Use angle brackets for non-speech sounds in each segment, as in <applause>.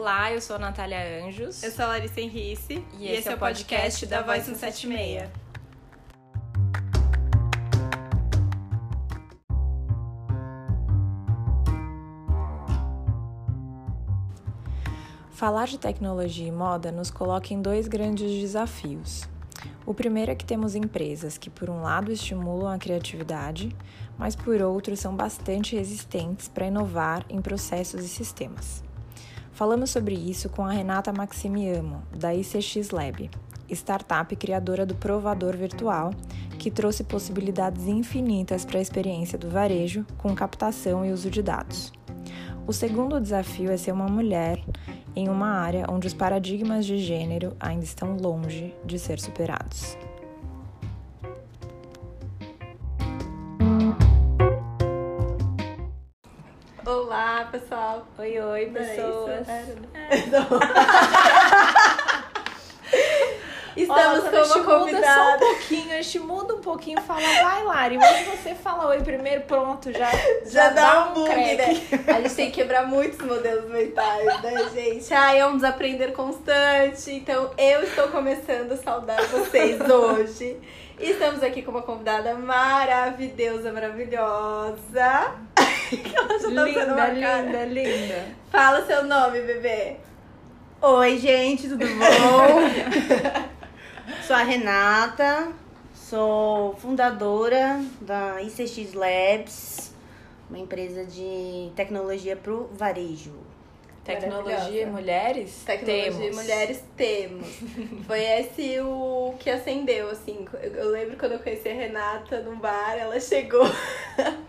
Olá, eu sou a Natália Anjos. Eu sou a Larissa Henrice. E, e esse, é o podcast, podcast da Voz 176. Falar de tecnologia e moda nos coloca em dois grandes desafios. O primeiro é que temos empresas que, por um lado, estimulam a criatividade, mas por outro, são bastante resistentes para inovar em processos e sistemas. Falamos sobre isso com a Renata Maximiamo, da ICX Lab, startup criadora do provador virtual, que trouxe possibilidades infinitas para a experiência do varejo com captação e uso de dados. O segundo desafio é ser uma mulher em uma área onde os paradigmas de gênero ainda estão longe de ser superados. Olá, pessoal. Oi, oi, pessoas. É, <laughs> Estamos Ó, com uma convidada. Muda só um pouquinho, a gente muda um pouquinho, fala, vai, Lari. Mas você fala oi primeiro, pronto, já, <laughs> já, já dá, dá um bug, né? <laughs> A gente tem que quebrar muitos modelos mentais, né, gente? Ah, é um desaprender constante. Então, eu estou começando a saudar vocês hoje. Estamos aqui com uma convidada maravilhosa, maravilhosa. Ela já tá linda, linda, linda. Fala seu nome, bebê. Oi, gente, tudo bom? <laughs> Sou a Renata, sou fundadora da ICX Labs, uma empresa de tecnologia para o varejo. Tecnologia e mulheres? Tecnologia temos. e mulheres temos. <laughs> Foi esse o que acendeu, assim. Eu lembro quando eu conheci a Renata num bar, ela chegou. <laughs>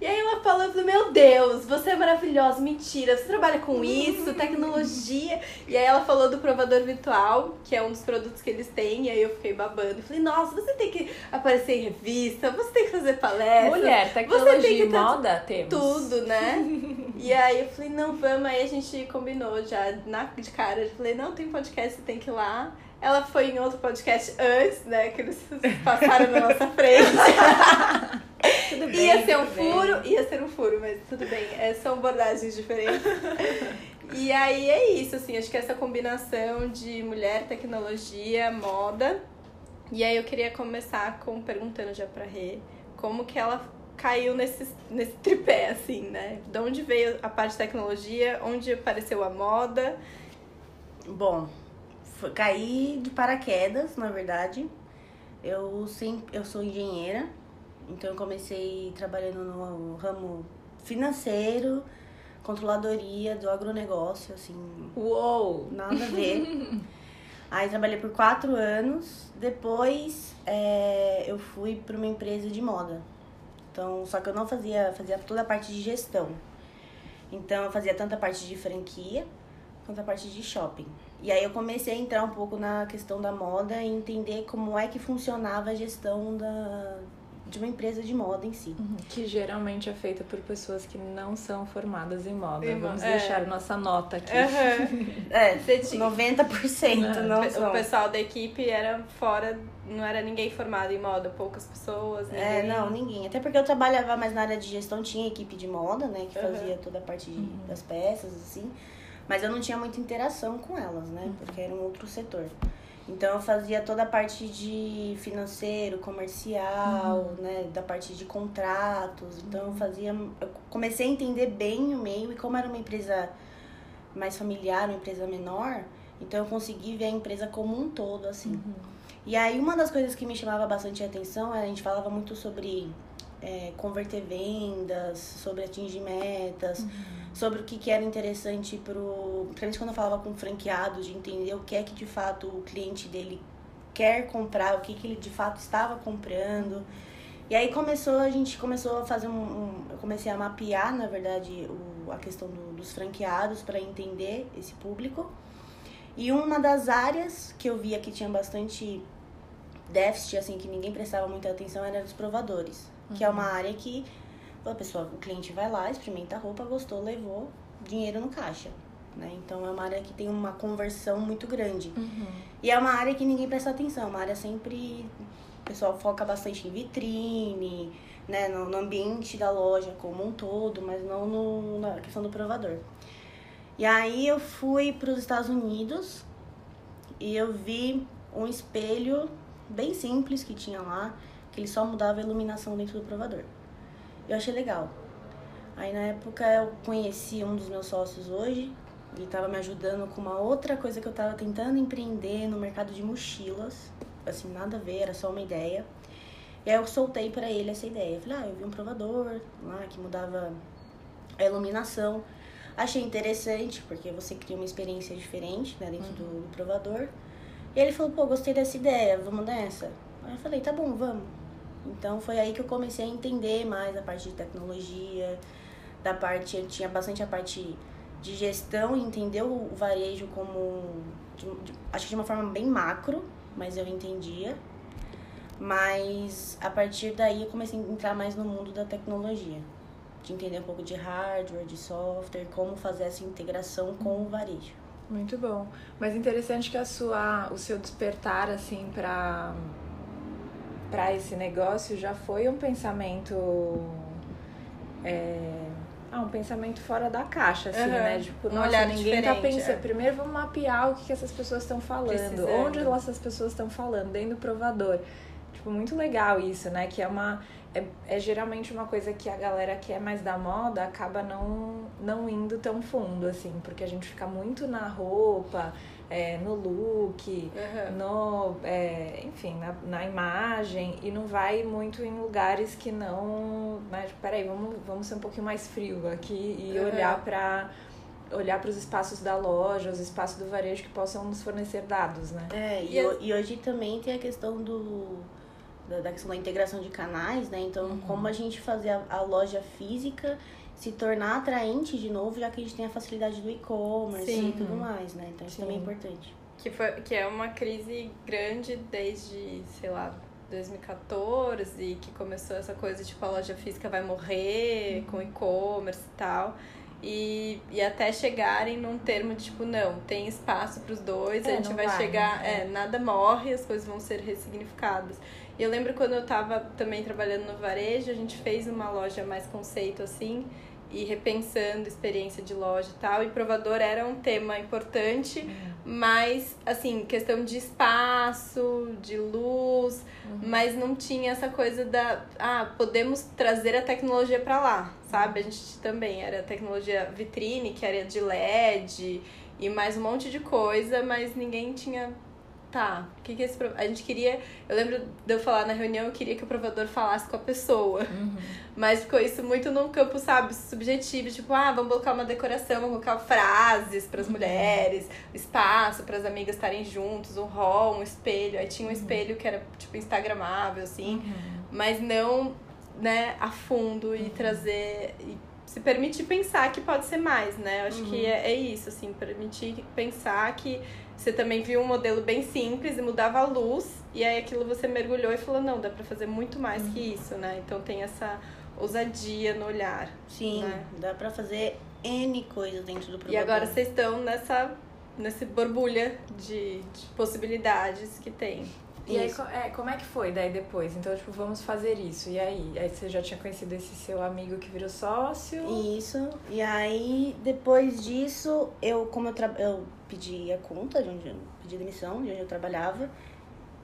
E aí ela falando, meu Deus, você é maravilhosa, mentira, você trabalha com isso, tecnologia. E aí ela falou do provador virtual, que é um dos produtos que eles têm, e aí eu fiquei babando. Falei, nossa, você tem que aparecer em revista, você tem que fazer palestra. Mulher, tecnologia e moda, temos. Tudo, né? <laughs> e aí eu falei, não, vamos, aí a gente combinou já na, de cara. Eu falei, não, tem podcast, você tem que ir lá. Ela foi em outro podcast antes, né? Que eles passaram na nossa frente. <laughs> tudo bem, ia ser um furo, bem. ia ser um furo, mas tudo bem. É, são abordagens diferentes. <laughs> e aí é isso, assim, acho que essa combinação de mulher, tecnologia, moda. E aí eu queria começar com perguntando já pra Rê como que ela caiu nesse, nesse tripé, assim, né? De onde veio a parte de tecnologia, onde apareceu a moda. Bom, foi, caí de paraquedas, na verdade. Eu sempre, eu sou engenheira, então eu comecei trabalhando no ramo financeiro, controladoria do agronegócio, assim. Uou! Nada a ver. <laughs> Aí trabalhei por quatro anos. Depois é, eu fui para uma empresa de moda. Então, só que eu não fazia, fazia toda a parte de gestão. Então eu fazia tanto a parte de franquia quanto a parte de shopping. E aí eu comecei a entrar um pouco na questão da moda e entender como é que funcionava a gestão da, de uma empresa de moda em si. Uhum. Que geralmente é feita por pessoas que não são formadas em moda. Em Vamos é. deixar nossa nota aqui. Uhum. <laughs> é, 90% não, não são. O pessoal da equipe era fora, não era ninguém formado em moda, poucas pessoas. Ninguém... É, não, ninguém. Até porque eu trabalhava mais na área de gestão, tinha equipe de moda, né, que fazia toda a parte de, uhum. das peças, assim. Mas eu não tinha muita interação com elas, né? Uhum. Porque era um outro setor. Então eu fazia toda a parte de financeiro, comercial, uhum. né, da parte de contratos. Então eu fazia, eu comecei a entender bem o meio e como era uma empresa mais familiar, uma empresa menor, então eu consegui ver a empresa como um todo assim. Uhum. E aí uma das coisas que me chamava bastante atenção era a gente falava muito sobre é, converter vendas, sobre atingir metas. Uhum sobre o que, que era interessante pro. Principalmente quando eu falava com franqueados, de entender o que é que de fato o cliente dele quer comprar, o que, que ele de fato estava comprando. E aí começou, a gente começou a fazer um. um eu comecei a mapear, na verdade, o, a questão do, dos franqueados para entender esse público. E uma das áreas que eu via que tinha bastante déficit, assim, que ninguém prestava muita atenção, era dos provadores. Uhum. Que é uma uhum. área que a pessoa, o cliente vai lá, experimenta a roupa, gostou, levou dinheiro no caixa. Né? Então é uma área que tem uma conversão muito grande. Uhum. E é uma área que ninguém presta atenção, uma área sempre. O pessoal foca bastante em vitrine, né? no, no ambiente da loja como um todo, mas não no, na questão do provador. E aí eu fui para os Estados Unidos e eu vi um espelho bem simples que tinha lá, que ele só mudava a iluminação dentro do provador. Eu achei legal. Aí na época eu conheci um dos meus sócios hoje, ele estava me ajudando com uma outra coisa que eu estava tentando empreender no mercado de mochilas. Assim, nada a ver, era só uma ideia. E aí eu soltei para ele essa ideia. Eu falei, ah, eu vi um provador lá que mudava a iluminação. Achei interessante, porque você cria uma experiência diferente né, dentro uhum. do, provador. E ele falou, pô, gostei dessa ideia, vamos nessa? Aí eu falei, tá bom, vamos. Então foi aí que eu comecei a entender mais a parte de tecnologia, da parte, eu tinha bastante a parte de gestão e entender o varejo como, de, de, acho que de uma forma bem macro, mas eu entendia. Mas a partir daí eu comecei a entrar mais no mundo da tecnologia de entender um pouco de hardware, de software, como fazer essa integração com o varejo. Muito bom. Mas interessante que a sua, o seu despertar assim para para esse negócio já foi um pensamento é, ah, um pensamento fora da caixa, assim, uhum. né? Tipo, um nossa, ninguém tá pensando. É. Primeiro vamos mapear o que, que essas pessoas estão falando, Precisando. onde essas pessoas estão falando, dentro do provador. Tipo, muito legal isso, né? Que é uma é, é, geralmente uma coisa que a galera que é mais da moda acaba não, não indo tão fundo, assim, porque a gente fica muito na roupa, é, no look, uhum. no, é, enfim, na, na imagem, e não vai muito em lugares que não. Né, tipo, peraí, vamos, vamos ser um pouquinho mais frio aqui e uhum. olhar para olhar para os espaços da loja, os espaços do varejo que possam nos fornecer dados, né? É, e, e hoje também tem a questão do da, da questão da integração de canais, né? Então, uhum. como a gente fazer a, a, loja física se tornar atraente de novo, já que a gente tem a facilidade do e-commerce e tudo mais, né? Então, isso Sim. também é importante. Que, foi, que é uma crise grande desde, sei lá, 2014, que começou essa coisa, tipo, a loja física vai morrer uhum. com e-commerce e tal. E, e até chegarem num termo de tipo, não, tem espaço para os dois, é, a gente vai, vai chegar, né? é, nada morre, as coisas vão ser ressignificadas. E eu lembro quando eu tava também trabalhando no varejo, a gente fez uma loja mais conceito assim, e repensando experiência de loja e tal, e provador era um tema importante, uhum. mas assim, questão de espaço, de luz, uhum. mas não tinha essa coisa da, ah, podemos trazer a tecnologia para lá, sabe? A gente também era tecnologia vitrine, que era de LED e mais um monte de coisa, mas ninguém tinha tá, o que que esse a gente queria, eu lembro de eu falar na reunião, eu queria que o provador falasse com a pessoa. Uhum. Mas ficou isso muito num campo, sabe, subjetivo, tipo, ah, vamos colocar uma decoração, vamos colocar frases para as uhum. mulheres, espaço para as amigas estarem juntos, um hall, um espelho. Aí tinha um uhum. espelho que era tipo instagramável assim, uhum. mas não, né, a fundo e uhum. trazer e se permitir pensar que pode ser mais, né? Eu acho que uhum. é, é isso, assim, permitir pensar que você também viu um modelo bem simples e mudava a luz, e aí aquilo você mergulhou e falou, não, dá para fazer muito mais uhum. que isso, né? Então tem essa ousadia no olhar. Sim, né? dá para fazer N coisas dentro do programa. E agora vocês estão nessa, nessa borbulha de, de possibilidades que tem. E isso. aí, é, como é que foi daí depois? Então, tipo, vamos fazer isso. E aí? Aí você já tinha conhecido esse seu amigo que virou sócio? Isso. E aí, depois disso, eu, como eu, eu pedi a conta de onde eu pedi demissão, de onde eu trabalhava.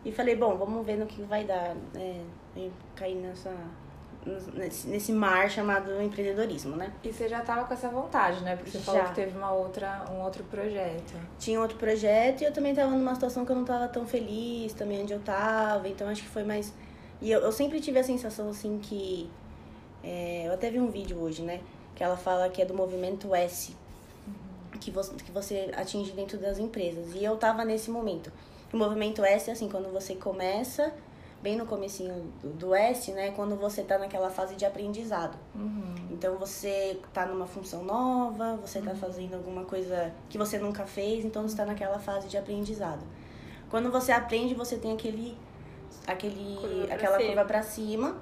E falei, bom, vamos ver no que vai dar, né? E cair nessa nesse, nesse mar chamado empreendedorismo, né? E você já estava com essa vontade, né? Porque você já. falou que teve uma outra, um outro projeto. Tinha outro projeto e eu também estava numa situação que eu não estava tão feliz também onde eu estava, então acho que foi mais... E eu, eu sempre tive a sensação, assim, que... É, eu até vi um vídeo hoje, né? Que ela fala que é do movimento S, uhum. que, você, que você atinge dentro das empresas. E eu estava nesse momento. O movimento S é assim, quando você começa bem no comecinho do, do S, né? Quando você tá naquela fase de aprendizado. Uhum. Então você tá numa função nova, você tá uhum. fazendo alguma coisa que você nunca fez, então você tá naquela fase de aprendizado. Quando você aprende, você tem aquele aquele curva aquela cima. curva para cima,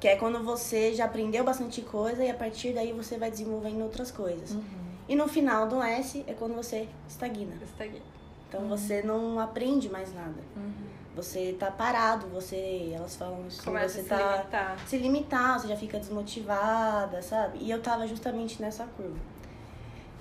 que é quando você já aprendeu bastante coisa e a partir daí você vai desenvolvendo outras coisas. Uhum. E no final do S é quando você estagna. Estagna. Então uhum. você não aprende mais nada. Uhum você tá parado, você. Elas falam isso, Começa você se tá. Limitar. Se limitar, você já fica desmotivada, sabe? E eu tava justamente nessa curva.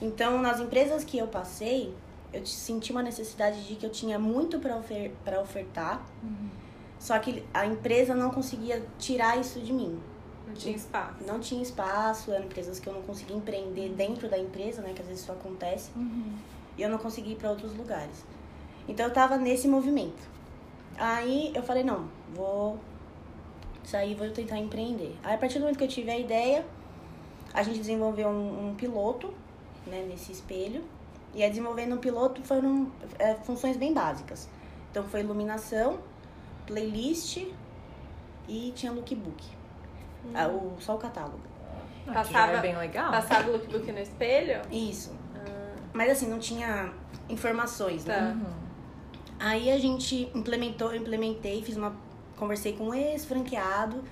Então, nas empresas que eu passei, eu senti uma necessidade de que eu tinha muito para ofer ofertar, uhum. só que a empresa não conseguia tirar isso de mim. Não tinha espaço. Não tinha espaço, eram empresas que eu não conseguia empreender dentro da empresa, né? Que às vezes isso acontece. Uhum. E eu não conseguia ir para outros lugares. Então eu tava nesse movimento. Aí eu falei, não, vou sair, vou tentar empreender. Aí a partir do momento que eu tive a ideia, a gente desenvolveu um, um piloto, né, nesse espelho. E aí desenvolvendo um piloto foram é, funções bem básicas. Então foi iluminação, playlist e tinha lookbook. Hum. Ah, o, só o catálogo. Ah, passava, é bem legal. Passava o lookbook no espelho? Isso. Ah. Mas assim, não tinha informações, né? tá. né? Uhum. Aí a gente implementou, eu implementei, fiz uma. Conversei com um ex-franqueado.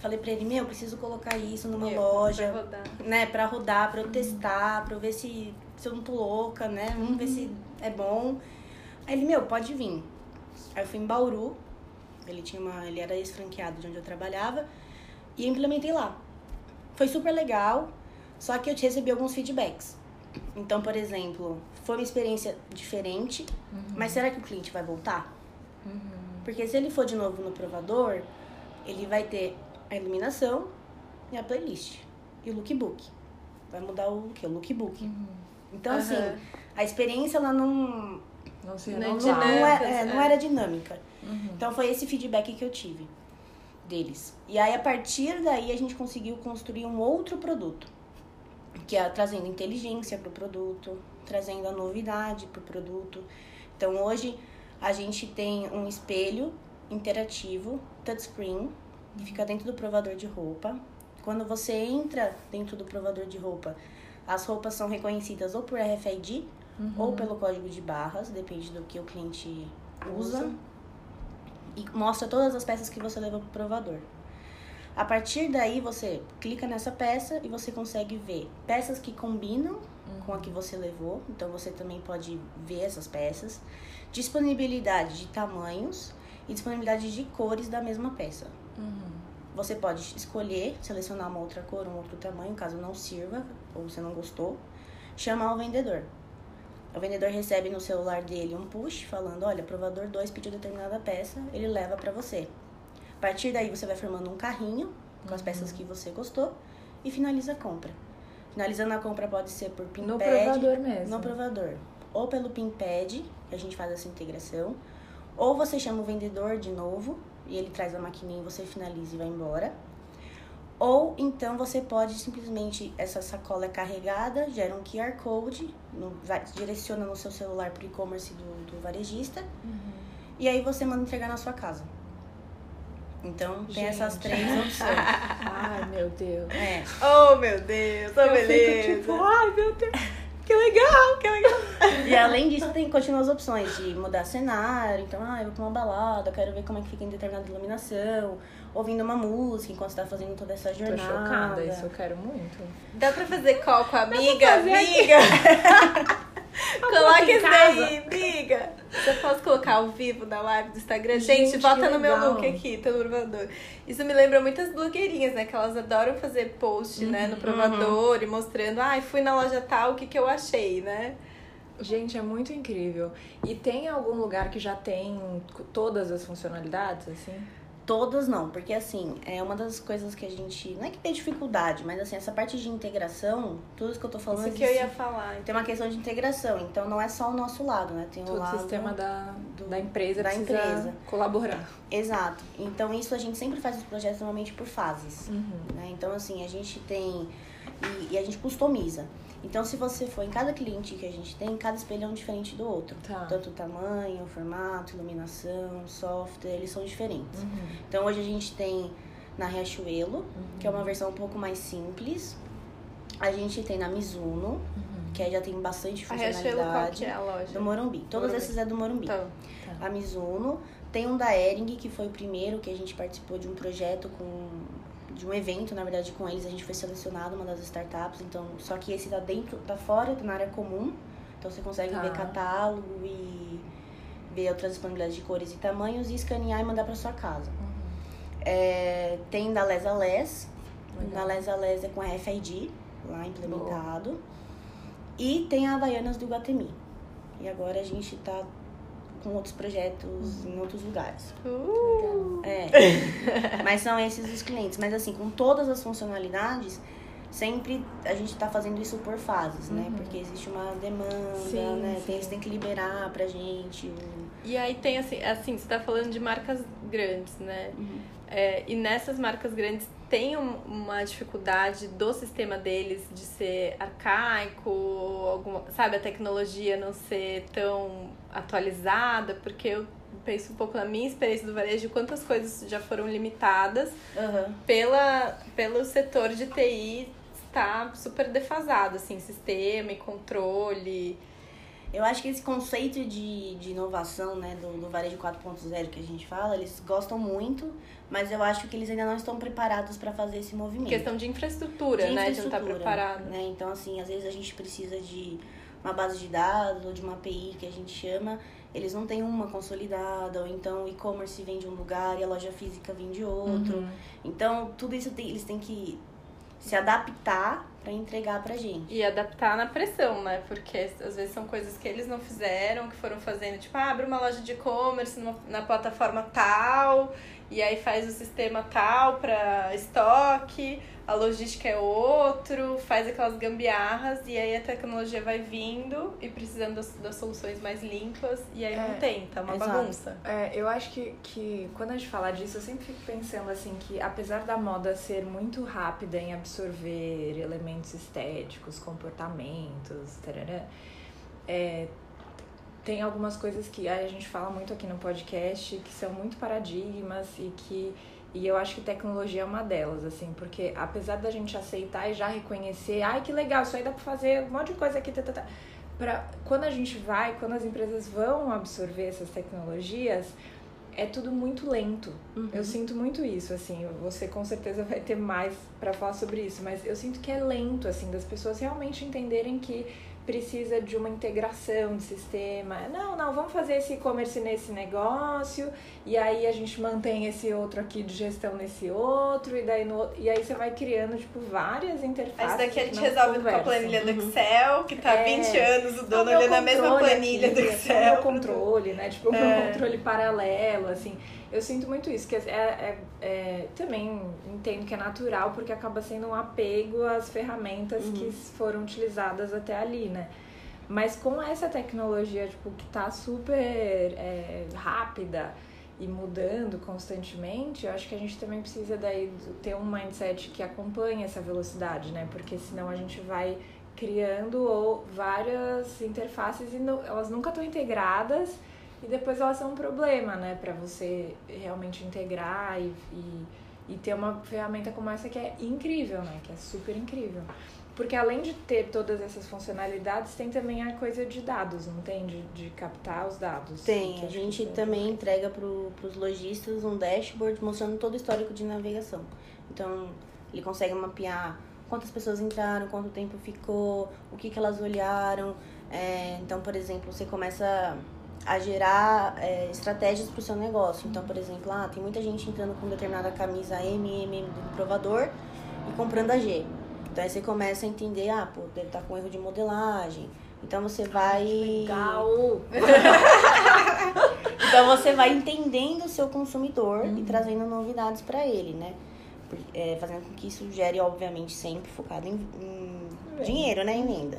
Falei pra ele, meu, preciso colocar isso numa loja. Pra rodar. Né, pra rodar, pra eu uhum. testar, pra eu ver se, se eu não tô louca, né? Vamos uhum. ver se é bom. Aí ele, meu, pode vir. Aí eu fui em Bauru. Ele tinha uma. Ele era ex-franqueado de onde eu trabalhava. E implementei lá. Foi super legal, só que eu recebi alguns feedbacks. Então, por exemplo, foi uma experiência diferente, uhum. mas será que o cliente vai voltar? Uhum. Porque se ele for de novo no provador, ele vai ter a iluminação e a playlist. E o lookbook. Vai mudar o que? O lookbook. Uhum. Então, assim, a experiência ela não. Não, se não, não, não, é, é, não era dinâmica. Uhum. Então, foi esse feedback que eu tive deles. E aí, a partir daí, a gente conseguiu construir um outro produto, que é trazendo inteligência para o produto, trazendo a novidade para o produto. Então, hoje, a gente tem um espelho interativo, touchscreen, que fica dentro do provador de roupa. Quando você entra dentro do provador de roupa, as roupas são reconhecidas ou por RFID uhum. ou pelo código de barras, depende do que o cliente usa. usa e mostra todas as peças que você levou pro provador. A partir daí você clica nessa peça e você consegue ver peças que combinam uhum. com a que você levou, então você também pode ver essas peças, disponibilidade de tamanhos e disponibilidade de cores da mesma peça. Uhum. Você pode escolher, selecionar uma outra cor, um outro tamanho, caso não sirva ou você não gostou, chamar o vendedor. O vendedor recebe no celular dele um push falando: olha, provador 2 pediu determinada peça, ele leva para você. A partir daí você vai formando um carrinho com as uhum. peças que você gostou e finaliza a compra. Finalizando a compra pode ser por PinPad. No provador mesmo. No provador. Ou pelo PinPad, que a gente faz essa integração. Ou você chama o vendedor de novo e ele traz a maquininha e você finaliza e vai embora. Ou então você pode simplesmente, essa sacola é carregada, gera um QR Code, no, vai, direciona no seu celular para o e-commerce do, do varejista, uhum. e aí você manda entregar na sua casa. Então tem Gente. essas três opções. <laughs> ai, meu Deus. É. Oh, meu Deus, oh, beleza. Fico, tipo, ai, meu Deus. Que legal, que legal. E além disso, tem continuam as opções de mudar cenário. Então, ah, eu vou pra uma balada, quero ver como é que fica em determinada iluminação ouvindo uma música enquanto você tá fazendo toda essa jornada. Tô chocada, isso eu quero muito. Dá pra fazer call com a amiga? Amiga! <laughs> Coloca isso aí, amiga! Você pode colocar ao vivo na live do Instagram? Gente, Gente bota no meu look aqui, tô no provador. Isso me lembra muitas blogueirinhas, né? Que elas adoram fazer post, uhum, né, no uhum. provador uhum. e mostrando, ai, ah, fui na loja tal, o que, que eu achei, né? Gente, é muito incrível. E tem algum lugar que já tem todas as funcionalidades, assim? Todas não, porque assim, é uma das coisas que a gente. Não é que tem dificuldade, mas assim, essa parte de integração, tudo isso que eu tô falando. Isso que eu ia falar. Tem uma questão de integração, então não é só o nosso lado, né? Tem o lado. O sistema da, do, da empresa da empresa colaborar. Exato. Então isso a gente sempre faz os projetos normalmente por fases. Uhum. Né? Então, assim, a gente tem. E, e a gente customiza. Então, se você for em cada cliente que a gente tem, cada espelho é um diferente do outro. Tá. Tanto o tamanho, o formato, iluminação, software, eles são diferentes. Uhum. Então, hoje a gente tem na Riachuelo, uhum. que é uma versão um pouco mais simples. A gente tem na Mizuno, uhum. que já tem bastante funcionalidade. A Riachuelo, qual que é a loja? Do Morumbi. Todos Morumbi. esses é do Morumbi. Tá. Tá. A Mizuno. Tem um da Ering, que foi o primeiro que a gente participou de um projeto com de um evento, na verdade, com eles, a gente foi selecionado uma das startups, então, só que esse tá dentro, tá fora, tá na área comum, então você consegue tá. ver catálogo e ver outras disponibilidades de cores e tamanhos e escanear e mandar para sua casa. Uhum. É, tem da Les a Les, na Les a Les é com a RFID lá implementado. Boa. E tem a Havaianas do Guatemi. E agora a gente tá com outros projetos em outros lugares. Uh. É. <laughs> Mas são esses os clientes. Mas assim, com todas as funcionalidades, sempre a gente tá fazendo isso por fases, né? Porque existe uma demanda, Sim, né? sim. Tem, eles têm que liberar pra gente. E aí tem assim, assim, você tá falando de marcas grandes, né? É, e nessas marcas grandes tem um- uma dificuldade do sistema deles de ser arcaico, alguma, sabe, a tecnologia não ser tão atualizada, porque eu penso um pouco na minha experiência do varejo, quantas coisas já foram limitadas pela, pelo setor de TI estar super defasado, assim, sistema e controle. Eu acho que esse conceito de, de inovação, né, do, do varejo 4.0 que a gente fala, eles gostam muito, mas eu acho que eles ainda não estão preparados para fazer esse movimento. Questão de infraestrutura, de né? De não estar infraestrutura, preparado. Né? Então, assim, às vezes a gente precisa de uma base de dados ou de uma API que a gente chama, eles não têm uma consolidada, ou então o e-commerce vem de um lugar e a loja física vem de outro. Uhum. Então, tudo isso tem- eles têm que se adaptar para entregar pra gente. E adaptar na pressão, né? Porque às vezes são coisas que eles não fizeram, que foram fazendo, tipo, ah, abre uma loja de e-commerce na plataforma tal, e aí faz o sistema tal para estoque, a logística é outro, faz aquelas gambiarras, e aí a tecnologia vai vindo e precisando das, das soluções mais limpas, e aí não É, tem, tá uma exato. bagunça. É, eu acho que, que quando a gente fala disso, eu sempre fico pensando assim que apesar da moda ser muito rápida em absorver elementos estéticos, comportamentos, tarará, é, tem algumas coisas que a gente fala muito aqui no podcast que são muito paradigmas e que e eu acho que tecnologia é uma delas, assim, porque apesar da gente aceitar e já reconhecer, ai que legal, isso aí dá pra fazer um monte de coisa aqui, tá, tá, tá. Pra, quando a gente vai, quando as empresas vão absorver essas tecnologias, é tudo muito lento. Eu sinto muito isso, assim, você com certeza vai ter mais pra falar sobre isso, mas eu sinto que é lento, assim, das pessoas realmente entenderem que precisa de uma integração de sistema. Não, não, vamos fazer esse e-commerce nesse negócio, e aí a gente mantém esse outro aqui de gestão nesse outro, e daí no e aí você vai criando, tipo, várias interfaces. Isso daqui a gente não resolve com a planilha do Excel, que tá há É. 20 anos o dono olhando a mesma planilha aqui, do É o Excel. meu controle, né? Tipo, o É. meu controle paralelo, assim. Eu sinto muito isso, que é, é- é- também entendo que é natural, porque acaba sendo um apego às ferramentas que foram utilizadas até ali, né? Mas com essa tecnologia, tipo, que tá super é, rápida e mudando constantemente, eu acho que a gente também precisa daí ter um mindset que acompanhe essa velocidade, né? Porque senão a gente vai criando ou várias interfaces e não- elas nunca estão integradas e depois elas são um problema, né? Pra você realmente integrar e, e, e ter uma ferramenta como essa que é incrível, né? Que é super incrível. Porque além de ter todas essas funcionalidades, tem também a coisa de dados, não tem? De, de captar os dados. Tem, a gente é- também entrega para os lojistas um dashboard mostrando todo o histórico de navegação. Então, ele consegue mapear quantas pessoas entraram, quanto tempo ficou, o que, que elas olharam. É, então, por exemplo, você começa a gerar é, estratégias para o seu negócio. Então, por exemplo, ah, tem muita gente entrando com determinada camisa M, M, M do provador e comprando a G. Então, aí você começa a entender, ah, pô, deve estar com erro de modelagem. Então, você vai... Legal! <laughs> Então você vai entendendo o seu consumidor Uhum. e trazendo novidades para ele, né? É, fazendo com que isso gere, obviamente, sempre focado em, em dinheiro, né? Em venda.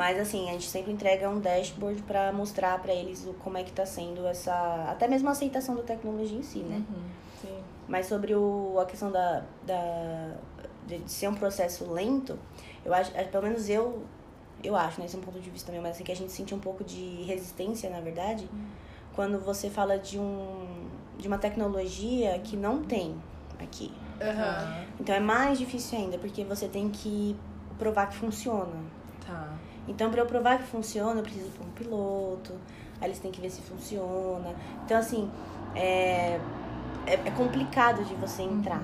Mas assim, a gente sempre entrega um dashboard para mostrar para eles o, como é que tá sendo essa. Até mesmo a aceitação da tecnologia em si, né? Uhum, sim. Mas sobre o, a questão da, da, de, ser um processo lento, eu acho, é, pelo menos eu, eu acho, né? Esse é um ponto de vista meu, mas assim, que a gente sente um pouco de resistência, na verdade, quando você fala de, um, de uma tecnologia que não tem aqui. Aham. Então é mais difícil ainda, porque você tem que provar que funciona. Então, para eu provar que funciona, eu preciso pôr um piloto, aí eles têm que ver se funciona. Então, assim, é, é, é complicado de você entrar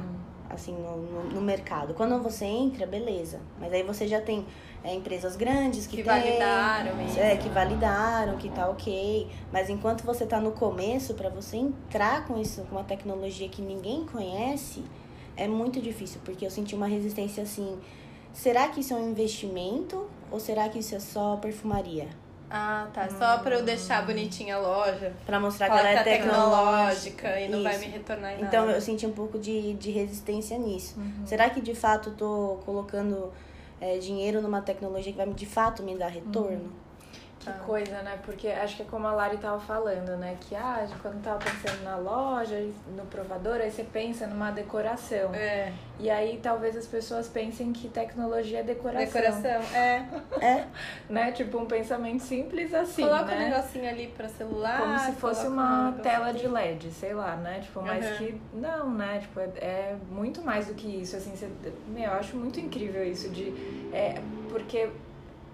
assim no, no, no mercado. Quando você entra, beleza. Mas aí você já tem é, empresas grandes que, Que têm, validaram isso. É, que validaram, que tá ok. Mas enquanto você tá no começo, para você entrar com isso, com uma tecnologia que ninguém conhece, é muito difícil, porque eu senti uma resistência assim. será que isso é um investimento ou será que isso é só perfumaria? Ah, tá. Só pra eu deixar bonitinha a loja. Pra mostrar que ela que é tá tecnológica. tecnológica e não vai Isso. me retornar em Então nada. eu senti um pouco de, de resistência nisso. Uhum. Será que de fato eu tô colocando é, dinheiro numa tecnologia que vai de fato me dar retorno? Que Tá. coisa, né? Porque acho que é como a Lari tava falando, né? Que ah, quando tava pensando na loja, no provador, aí você pensa numa decoração. É. E aí talvez as pessoas pensem que tecnologia é decoração. Decoração. É. É, <laughs> Né? Tipo um pensamento simples assim, Coloca né? um negocinho ali pra celular. Como se fosse um uma negócio tela de LED, sei lá, né? Tipo, mas Uhum. que não, né? Tipo, é, é muito mais do que isso, assim, você, meu, eu acho muito incrível isso de é, porque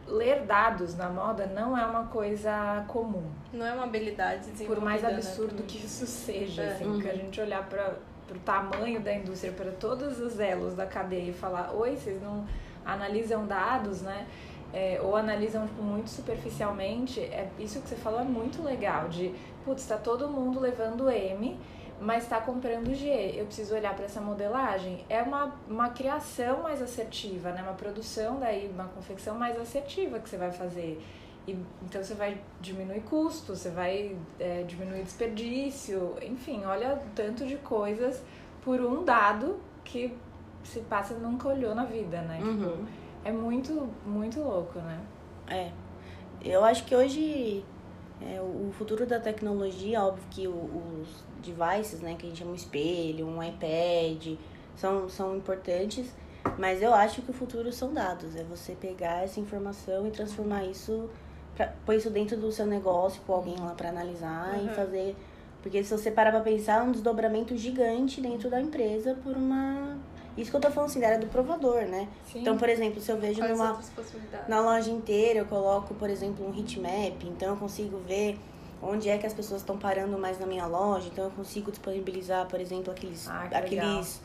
ler dados na moda não é uma coisa comum. Não é uma habilidade. Por mais né, absurdo também. que isso seja, É. assim, Uhum. que a gente olhar para o tamanho da indústria, para todos os elos da cadeia e falar, oi, vocês não analisam dados, né? É, ou analisam tipo, muito superficialmente, é isso que você falou é muito legal, de, putz, tá todo mundo levando M, mas tá comprando G. Eu preciso olhar para essa modelagem. É uma, uma criação mais assertiva, né? Uma produção daí, uma confecção mais assertiva que você vai fazer. E, então você vai diminuir custo, você vai é, diminuir desperdício, enfim, olha o tanto de coisas por um dado que se passa nunca olhou na vida, né? Tipo, Uhum. é muito, muito louco, né? é. Eu acho que hoje é, o futuro da tecnologia, óbvio que os devices, né, que a gente chama um espelho, um iPad, são, são importantes, mas eu acho que o futuro são dados. É você pegar essa informação e transformar isso, pra, pôr isso dentro do seu negócio com alguém lá para analisar Uhum. e fazer. Porque se você parar pra pensar, é um desdobramento gigante dentro da empresa por uma. Isso que eu tô falando assim, da área do provador, né? Sim. Então, por exemplo, se eu vejo Quais numa, na loja inteira eu coloco, por exemplo, um heatmap, então eu consigo ver onde é que as pessoas estão parando mais na minha loja, então eu consigo disponibilizar, por exemplo, aqueles Ah, que aqueles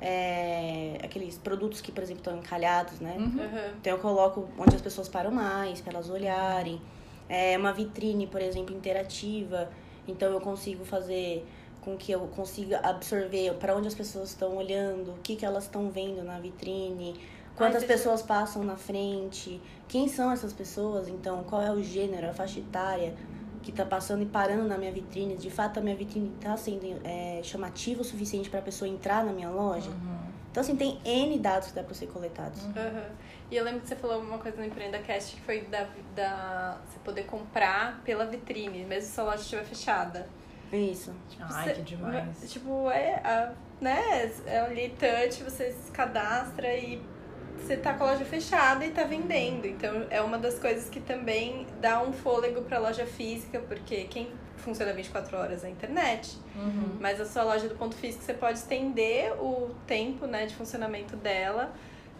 é, aqueles produtos que, por exemplo, estão encalhados, né? Uhum. Então eu coloco onde as pessoas param mais, para elas olharem. É uma vitrine, por exemplo, interativa. Então eu consigo fazer com que eu consiga absorver para onde as pessoas estão olhando, o que, que elas estão vendo na vitrine, quantas eu- pessoas passam na frente, quem são essas pessoas, então qual é o gênero, a faixa etária que tá passando e parando na minha vitrine. De fato, a minha vitrine tá sendo é, chamativa o suficiente para a pessoa entrar na minha loja. Então, assim, tem N dados que dá para ser coletados. Uhum. E eu lembro que você falou uma coisa no Empreenda Cast que foi da, da você poder comprar pela vitrine, mesmo se a loja estiver fechada. Isso. Ai, Você- que demais. Tipo, é, a, né, é ali touch, você se cadastra e você tá com a loja fechada e tá vendendo. Então é uma das coisas que também dá um fôlego pra loja física, porque quem funciona 24 horas é a internet. Uhum. Mas a sua loja do ponto físico você pode estender o tempo né, de funcionamento dela,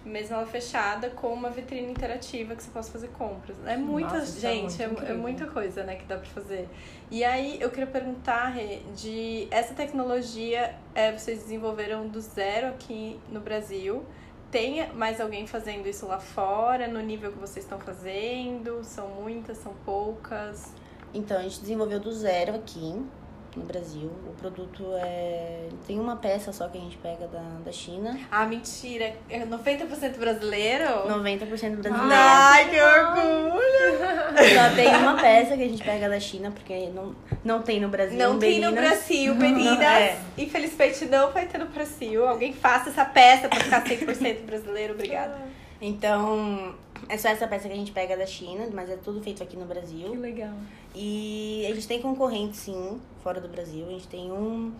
mesmo ela fechada, com uma vitrine interativa que você possa fazer compras. É muita, Nossa, é gente, é, é muita coisa né, que dá pra fazer. E aí eu queria perguntar, Rê, de essa tecnologia é, vocês desenvolveram do zero aqui no Brasil. Tem mais alguém fazendo isso lá fora, no nível que vocês estão fazendo? São muitas, são poucas? Então, a gente desenvolveu do zero aqui no Brasil. O produto é. Tem uma peça só que a gente pega da, da China. Ah, mentira! É 90% brasileiro? 90% brasileiro. Ai, que orgulho! Só tem uma peça que a gente pega da China, porque não, não tem no Brasil. Não tem no. Brasil, meninas. É. Infelizmente não vai ter no Brasil. Alguém faça essa peça pra ficar 100% brasileiro. Obrigada. Então, é só essa peça que a gente pega da China, mas é tudo feito aqui no Que Brasil. legal. E a gente tem concorrentes, sim, fora do Brasil. A gente tem um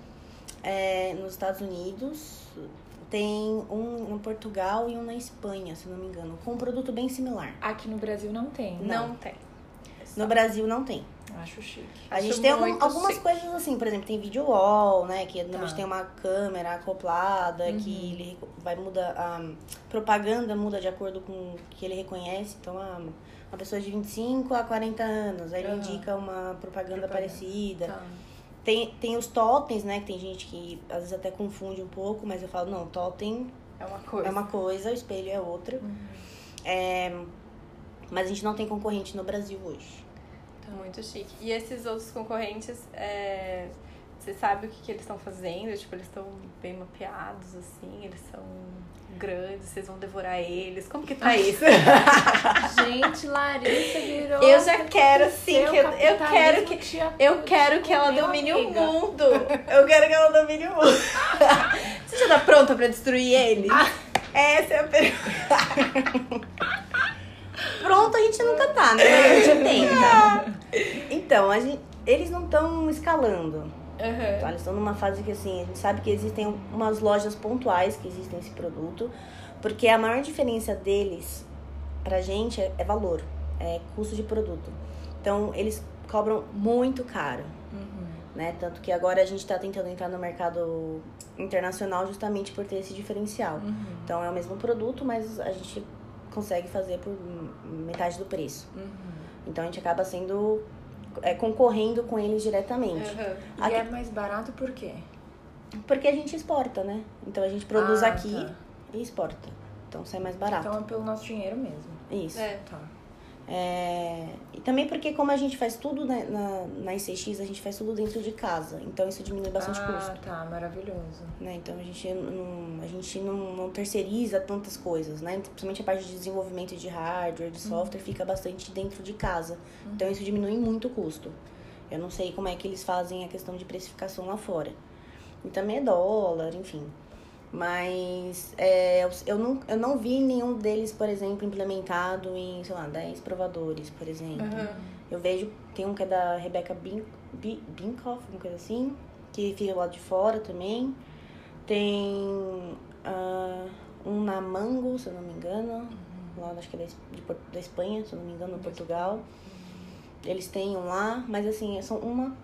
é, nos Estados Unidos, tem um em Portugal e um na Espanha, se não me engano, com um produto bem similar. Aqui no Brasil não tem. Não. Não, tem. No Brasil não tem. Acho chique. A Acho gente tem algum- algumas chique. coisas assim, por exemplo, tem video wall, né? Que normalmente Tá. tem uma câmera acoplada, Uhum. que ele vai mudar. A propaganda muda de acordo com o que ele reconhece. Então, a, uma pessoa de 25 a 40 anos, aí ele indica uma propaganda, Propaganda. parecida. Tá. Tem, tem os totens, né? Que tem gente que às vezes até confunde um pouco, mas eu falo, não, totem É uma coisa. é uma coisa, o espelho é outra. Uhum. É, mas a gente não tem concorrente no Brasil hoje. Muito chique. E esses outros concorrentes é, Você sabe o que, que eles estão fazendo? Tipo, eles estão bem mapeados, assim, eles são grandes, vocês vão devorar eles. Como que tá isso? <laughs> Gente, Larissa virou. Eu já quero sim, que eu, eu quero que. Eu quero que ela domine amiga. o mundo. Eu quero que ela domine o mundo. <laughs> Você já tá pronta pra destruir ele? Essa é a pergunta. <laughs> Pronto, a gente nunca tá, né? A gente tenta. <laughs> Então, a gente, eles não estão escalando. Tá? Eles estão numa fase que assim, a gente sabe que existem umas lojas pontuais que existem esse produto, porque a maior diferença deles pra gente é, é valor, é custo de produto. Então, eles cobram muito caro. Né? Tanto que agora a gente está tentando entrar no mercado internacional justamente por ter esse diferencial. Então é o mesmo produto, mas a gente consegue fazer por metade do preço. Então a gente acaba sendo é, concorrendo com eles diretamente. E Aqui- é mais barato por quê? Porque a gente exporta, né? Então a gente produz Ah, aqui tá. e exporta. Então sai mais barato. Então é pelo nosso dinheiro mesmo. Isso. É. Tá. É, E também porque como a gente faz tudo né, na, na ICX, a gente faz tudo dentro de casa. Então isso diminui bastante ah, custo. tá, maravilhoso. né? Então a gente não, a gente não, não terceiriza tantas coisas, né? Principalmente a parte de desenvolvimento de hardware, de software, fica bastante dentro de casa. Então isso diminui muito o custo. Eu não sei como é que eles fazem a questão de precificação lá fora. E também é dólar, enfim. Mas é, eu, não, eu não vi nenhum deles, por exemplo, implementado em, sei lá, 10 provadores, por exemplo. Eu vejo, tem um que é da Rebecca Bin, Bin, Binkoff, uma coisa assim, que fica lá de fora também. Tem ah, um na Mango, se eu não me engano, lá acho que é da, da Espanha, se eu não me engano, Portugal. Eles têm um lá, mas assim, são uma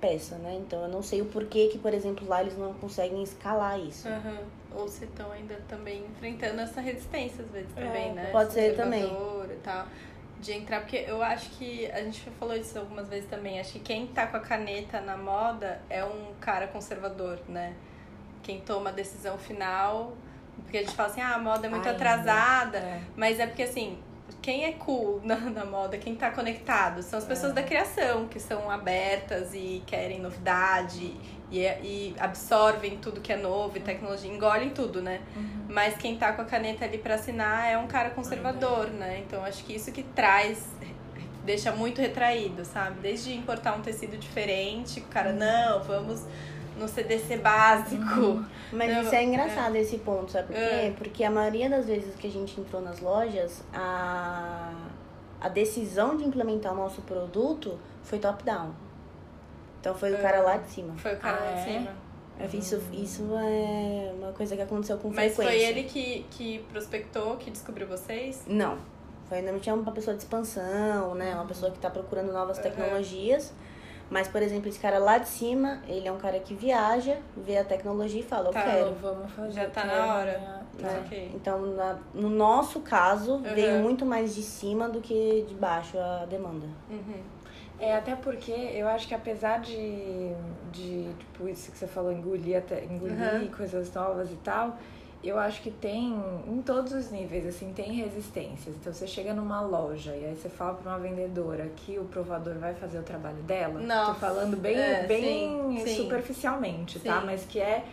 peça, né? Então eu não sei o porquê que, por exemplo, lá eles não conseguem escalar isso. Aham. Ou se estão ainda também enfrentando essa resistência às vezes também, né? pode ser também. E tal, de entrar, porque eu acho que a gente falou isso algumas vezes também. Acho que quem tá com a caneta na moda é um cara conservador, né? Quem toma a decisão final. Porque a gente fala assim, ah, a moda é muito Ainda. atrasada. É. Mas é porque assim, quem é cool <laughs> na, na moda, quem tá conectado, são as pessoas da criação, que são abertas e querem novidade e, e absorvem tudo que é novo e tecnologia, engolem tudo, né? Mas quem tá com a caneta ali pra assinar é um cara conservador, né? Então acho que isso que traz. Deixa muito retraído, sabe? Desde importar um tecido diferente, o cara, não, vamos no CDC básico. Mas Não, isso é engraçado esse ponto, sabe por quê? É. Porque a maioria das vezes que a gente entrou nas lojas, a, a decisão de implementar o nosso produto foi top-down. Então foi o É. cara lá de cima. Foi o cara Ah, lá de é? cima. Isso, isso é uma coisa que aconteceu com Mas frequência. foi ele que, que prospectou, que descobriu vocês? Não. Foi ainda não tinha uma pessoa de expansão, né? Uma pessoa que tá procurando novas Uhum. Mas, por exemplo, esse cara lá de cima, ele é um cara que viaja, vê a tecnologia e fala, eu Tá, quero. Vamos fazer. Já tá na hora. né? Tá. Tá. Ok. Então, na- no nosso caso, Uhum. veio muito mais de cima do que de baixo a demanda. Uhum. É, até porque eu acho que apesar de, de tipo, isso que você falou, engolir, até, engolir Uhum. coisas novas e tal, eu acho que tem, em todos os níveis, assim, tem resistências. Então você chega numa loja e aí você fala pra uma vendedora que o provador vai fazer o trabalho dela. Nossa, Tô falando bem, é, bem sim, sim. superficialmente, tá? Sim. Mas que é.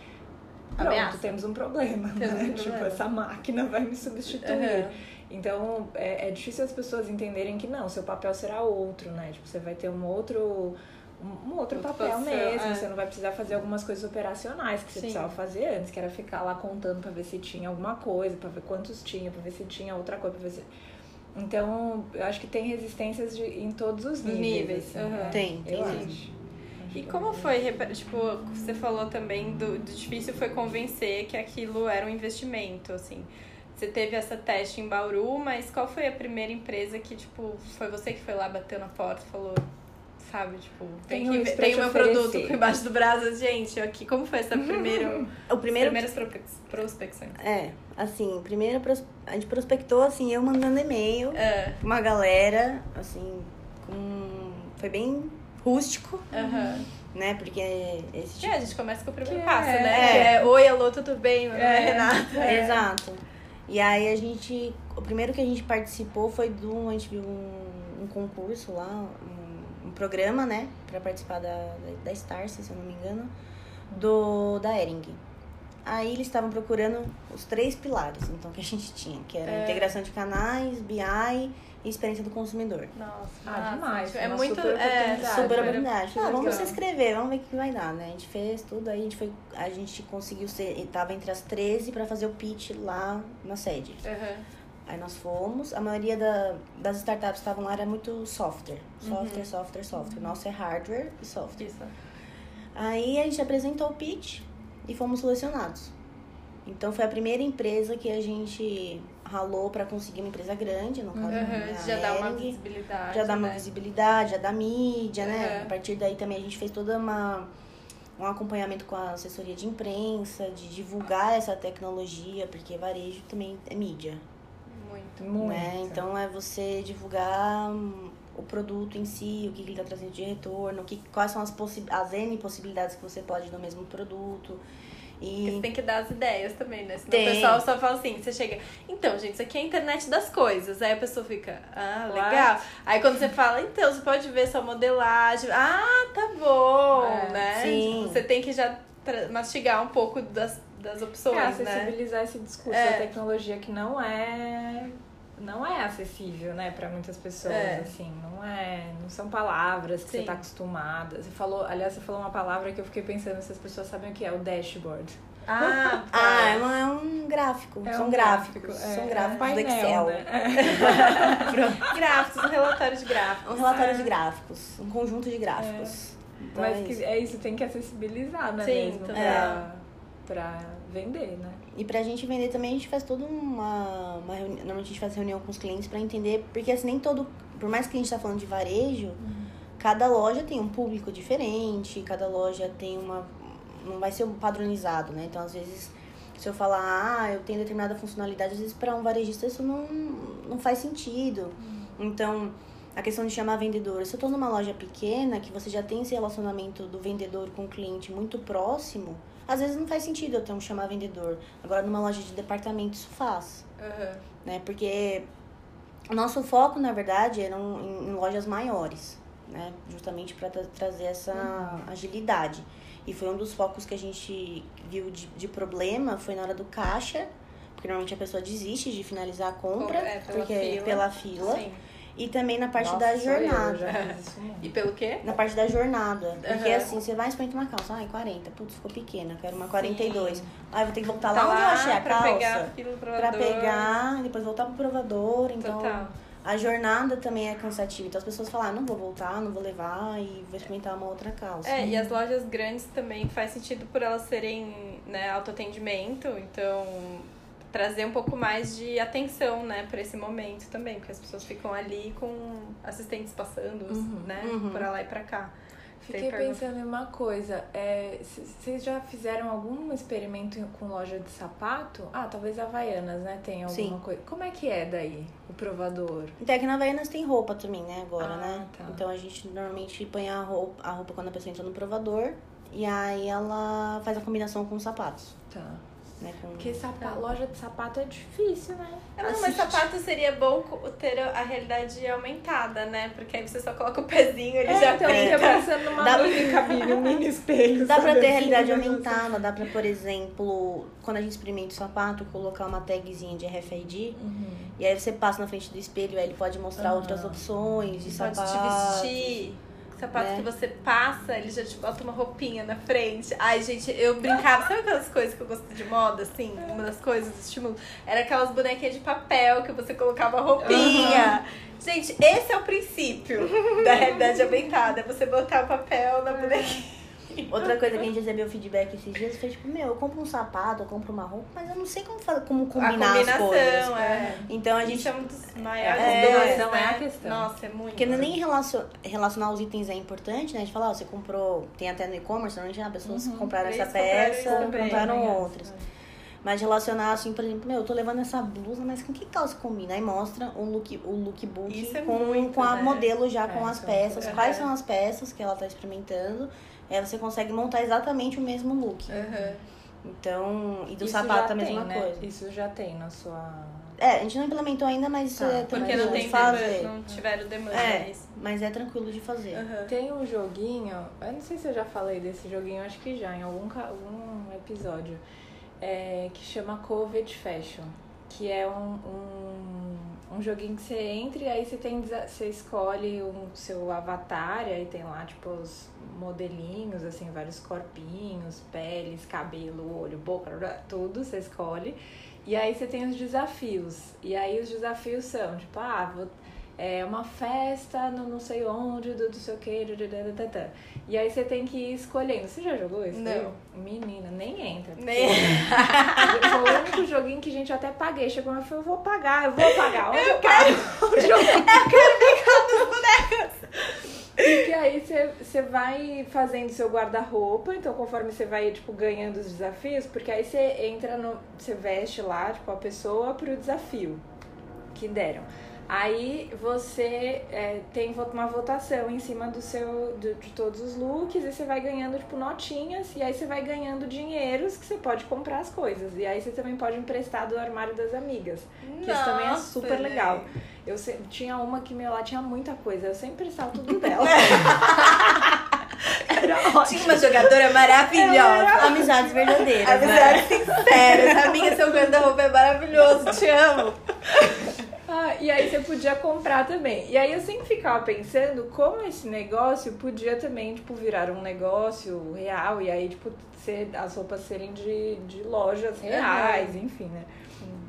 Pronto, Ameaça. temos um problema, Temos né? um Tipo, problema. essa máquina vai me substituir. Uhum. Então, é, é difícil as pessoas entenderem que não, seu papel será outro, né? Tipo, você vai ter um outro, um, outro Outra papel mesmo. é. Você não vai precisar fazer algumas coisas operacionais que você Sim. precisava fazer antes, que era ficar lá contando pra ver se tinha alguma coisa, pra ver quantos tinha, pra ver se tinha outra coisa, pra ver se... Então, eu acho que tem resistências de, em todos os níveis. Níveis, assim, aham. né? Tem, tem Eu acho. E como foi, repa- tipo, você falou também do, do difícil foi convencer que aquilo era um investimento, assim. Você teve essa teste em Bauru, mas qual foi a primeira empresa que, tipo, foi você que foi lá, bateu na porta e falou, sabe, tipo, tem, que, tem o meu oferecer. produto aqui embaixo do braço, gente, aqui, como foi essa primeira, O primeiro. primeiras prospe- prospecções? É, assim, primeiro pros- a gente prospectou, assim, eu mandando e-mail, É, uma galera, assim, com. Foi bem rústico, aham. né? Porque esse É, tipo. a gente começa com o primeiro Que passo, é- né? é. É, oi, alô, tudo bem? Meu nome é É. Renata. Exato. E aí a gente. O primeiro que a gente participou foi de um. A gente viu um, um concurso lá, um programa, né, para participar da, da, Starcy, se eu não me engano, do da Ering. Aí eles estavam procurando os três pilares, então, que a gente tinha, que era É. integração de canais, BI e experiência do consumidor. Nossa, Ah, demais, É muito. super é, oportunidade. Super oportunidade. Falei, ah, vamos se inscrever, vamos ver o que vai dar, né? A gente fez tudo, aí a gente foi. A gente conseguiu ser. Tava entre as 13 para fazer o pitch lá na sede. Aham. Aí nós fomos, a maioria da, das startups que estavam lá era muito software. Software, software, software. O nosso é hardware e software. Isso. Aí a gente apresentou o pitch e fomos selecionados. Então foi a primeira empresa que a gente ralou para conseguir uma empresa grande, no caso. Aham, né, Já dá uma visibilidade. já dá uma né? visibilidade, já dá mídia, né? Uhum. A partir daí também a gente fez toda uma um acompanhamento com a assessoria de imprensa, de divulgar essa tecnologia, porque varejo também é mídia, Muito. Muito. né? Então é você divulgar hum, o produto em si, o que ele está trazendo de retorno, que, quais são as, possi as N possibilidades que você pode no mesmo produto. Porque E você tem que dar as ideias também, né? Senão Tem. o pessoal só fala assim, você chega, então, gente, isso aqui é a internet das coisas. Aí a pessoa fica, ah, What? legal. Aí quando você fala, então, você pode ver sua modelagem. Ah, tá bom, É, né? sim. Tipo, você tem que já mastigar um pouco das, das É, opções, né? acessibilizar esse discurso É. da tecnologia que não é não é acessível, né, para muitas pessoas, É. assim, não é, não são palavras que Sim. você tá acostumada. Você falou, aliás, você falou uma palavra que eu fiquei pensando se as pessoas sabem o que é o dashboard. Ah, <laughs> tá. ah, é um, é um gráfico, É são um gráficos, gráfico, é, são é um gráficos do painel, Excel. né? <laughs> Gráficos, um relatório de gráficos. Um relatório de gráficos, um conjunto de gráficos. Então, Mas é que isso. é isso, tem que acessibilizar, né, Sim, mesmo, total. pra, pra vender, né? E pra gente vender também, a gente faz toda uma, uma reunião. Normalmente a gente faz reunião com os clientes pra entender, porque assim, nem todo. Por mais que a gente tá falando de varejo, cada loja tem um público diferente, cada loja tem uma. Não vai ser padronizado, né? Então, às vezes, se eu falar, ah, eu tenho determinada funcionalidade, às vezes pra um varejista isso não, não faz sentido. Então, a questão de chamar vendedor. Se eu tô numa loja pequena, que você já tem esse relacionamento do vendedor com o cliente muito próximo, às vezes não faz sentido eu ter um chamar vendedor. Agora, numa loja de departamento, isso faz, Aham. né? Porque o nosso foco, na verdade, eram em, em lojas maiores, né? Justamente para trazer essa agilidade. E foi um dos focos que a gente viu de, de problema, foi na hora do caixa, porque normalmente a pessoa desiste de finalizar a compra, É, pela porque fila. pela fila. Sim. E também na parte Nossa, da eu, jornada. <laughs> E pelo quê? Na parte da jornada. Porque Aham. assim, você vai e experimenta uma calça. Ai, 40. Putz, ficou pequena. Quero uma 42. Ai, vou ter que voltar Tá lá onde eu achei a pra calça. pegar Pra pegar, depois voltar pro provador. Então, Total. a jornada também é cansativa. Então, as pessoas falam, ah, não vou voltar, não vou levar e vou experimentar uma outra calça. É, e as lojas grandes também faz sentido por elas serem né, autoatendimento, então trazer um pouco mais de atenção, né, para esse momento também, porque as pessoas ficam ali com assistentes passando, Uhum, né, uhum. por lá e pra cá. Fiquei pensando em uma coisa. É, vocês já fizeram algum experimento com loja de sapato? Ah, talvez Havaianas, né? Tem alguma Sim. coisa. Como é que é daí, o provador? Então, é que na Havaianas tem roupa também, né, agora, Ah, né? tá. Então, a gente normalmente põe a roupa, a roupa quando a pessoa entra no provador. E aí, ela faz a combinação com os sapatos, Tá. Né? Com... Porque sapa- loja de sapato é difícil, né? Não, mas Assiste- sapato seria bom ter a realidade aumentada, né? Porque aí você só coloca o pezinho, ele É, já então, pinta. pensando numa Dá- mini cabine, um mini espelho. Dá pra ter assim, realidade um aumentada, dá pra, por exemplo, quando a gente experimenta o sapato, colocar uma tagzinha de RFID. Uhum. E aí você passa na frente do espelho, aí ele pode mostrar Aham. outras opções de Pode sapato. te vestir. Sapato né? que você passa, ele já te bota uma roupinha na frente. Ai, gente, eu brincava. Sabe aquelas coisas que eu gosto de moda, assim? Uma das coisas do estímulo. Era aquelas bonequinhas de papel que você colocava roupinha. Gente, esse é o princípio da realidade aumentada. É você botar o papel na bonequinha. <laughs> Outra coisa que a gente recebeu feedback esses dias foi tipo, meu, eu compro um sapato, eu compro uma roupa, mas eu não sei como, fa- como combinar a as coisas. é. Então a A gente gente é um dos maiores É, não né? é a questão. Nossa, é muito. Porque nem relacion- relacionar os itens é importante, né? A gente fala, ó, você comprou, tem até no e-commerce, normalmente ah, pessoas compraram essa compraram peça, isso também, compraram Também é. Mas relacionar assim, por exemplo, meu, eu tô levando essa blusa, mas com que calça combina? Aí mostra o look, o lookbook é com, muito, com a né? modelo já É, com as peças, quais são as peças que ela tá experimentando. Aí você consegue montar exatamente o mesmo look. Aham. Então, e do Isso sapato a mesma tem, né? coisa. Isso já tem na sua, É, a gente não implementou ainda, mas Tá, é Porque tranquilo não de tem fazer. demanda, não tiveram demanda, É, é isso. mas é tranquilo de fazer. Aham. Tem um joguinho, eu não sei se eu já falei desse joguinho, acho que já, em algum, algum episódio, é, que chama Covid Fashion. Que é um, um, um joguinho que você entra e aí você, tem, você escolhe o seu avatar, e aí tem lá, tipo, os modelinhos, assim, vários corpinhos, peles, cabelo, olho, boca, tudo você escolhe. E aí você tem os desafios. E aí os desafios são, tipo, ah, vou, é uma festa no não sei onde, do não sei o que, e aí você tem que ir escolhendo. Você já jogou isso? Não. Menina, nem entra. Nem- <laughs> Foi o único joguinho que a gente até paguei. Chegou uma e falou, eu vou pagar, eu vou pagar. Onde eu, pago? <laughs> Onde eu, Porque aí você, você vai fazendo seu guarda-roupa, então conforme você vai, tipo, ganhando os desafios, porque aí você entra no. Você veste lá, tipo, a pessoa pro desafio que deram. Aí você é, tem uma votação em cima do seu, do- de todos os looks e você vai ganhando, tipo, notinhas, e aí você vai ganhando dinheiros que você pode comprar as coisas. E aí você também pode emprestar do armário das amigas. Que isso também é Nossa, super legal. gente. Eu se- tinha uma que, meu, lá tinha muita coisa. Eu sempre emprestava tudo <laughs> dela. Tinha uma jogadora maravilhosa. Amizades verdadeiras. né? Amizades sinceras. Amiga, seu guarda-roupa é maravilhoso. Te amo. Ah, e aí você podia comprar também. E aí eu sempre ficava pensando como esse negócio podia também, tipo, virar um negócio real. E aí, tipo, ser, as roupas serem de, de lojas reais, enfim, né?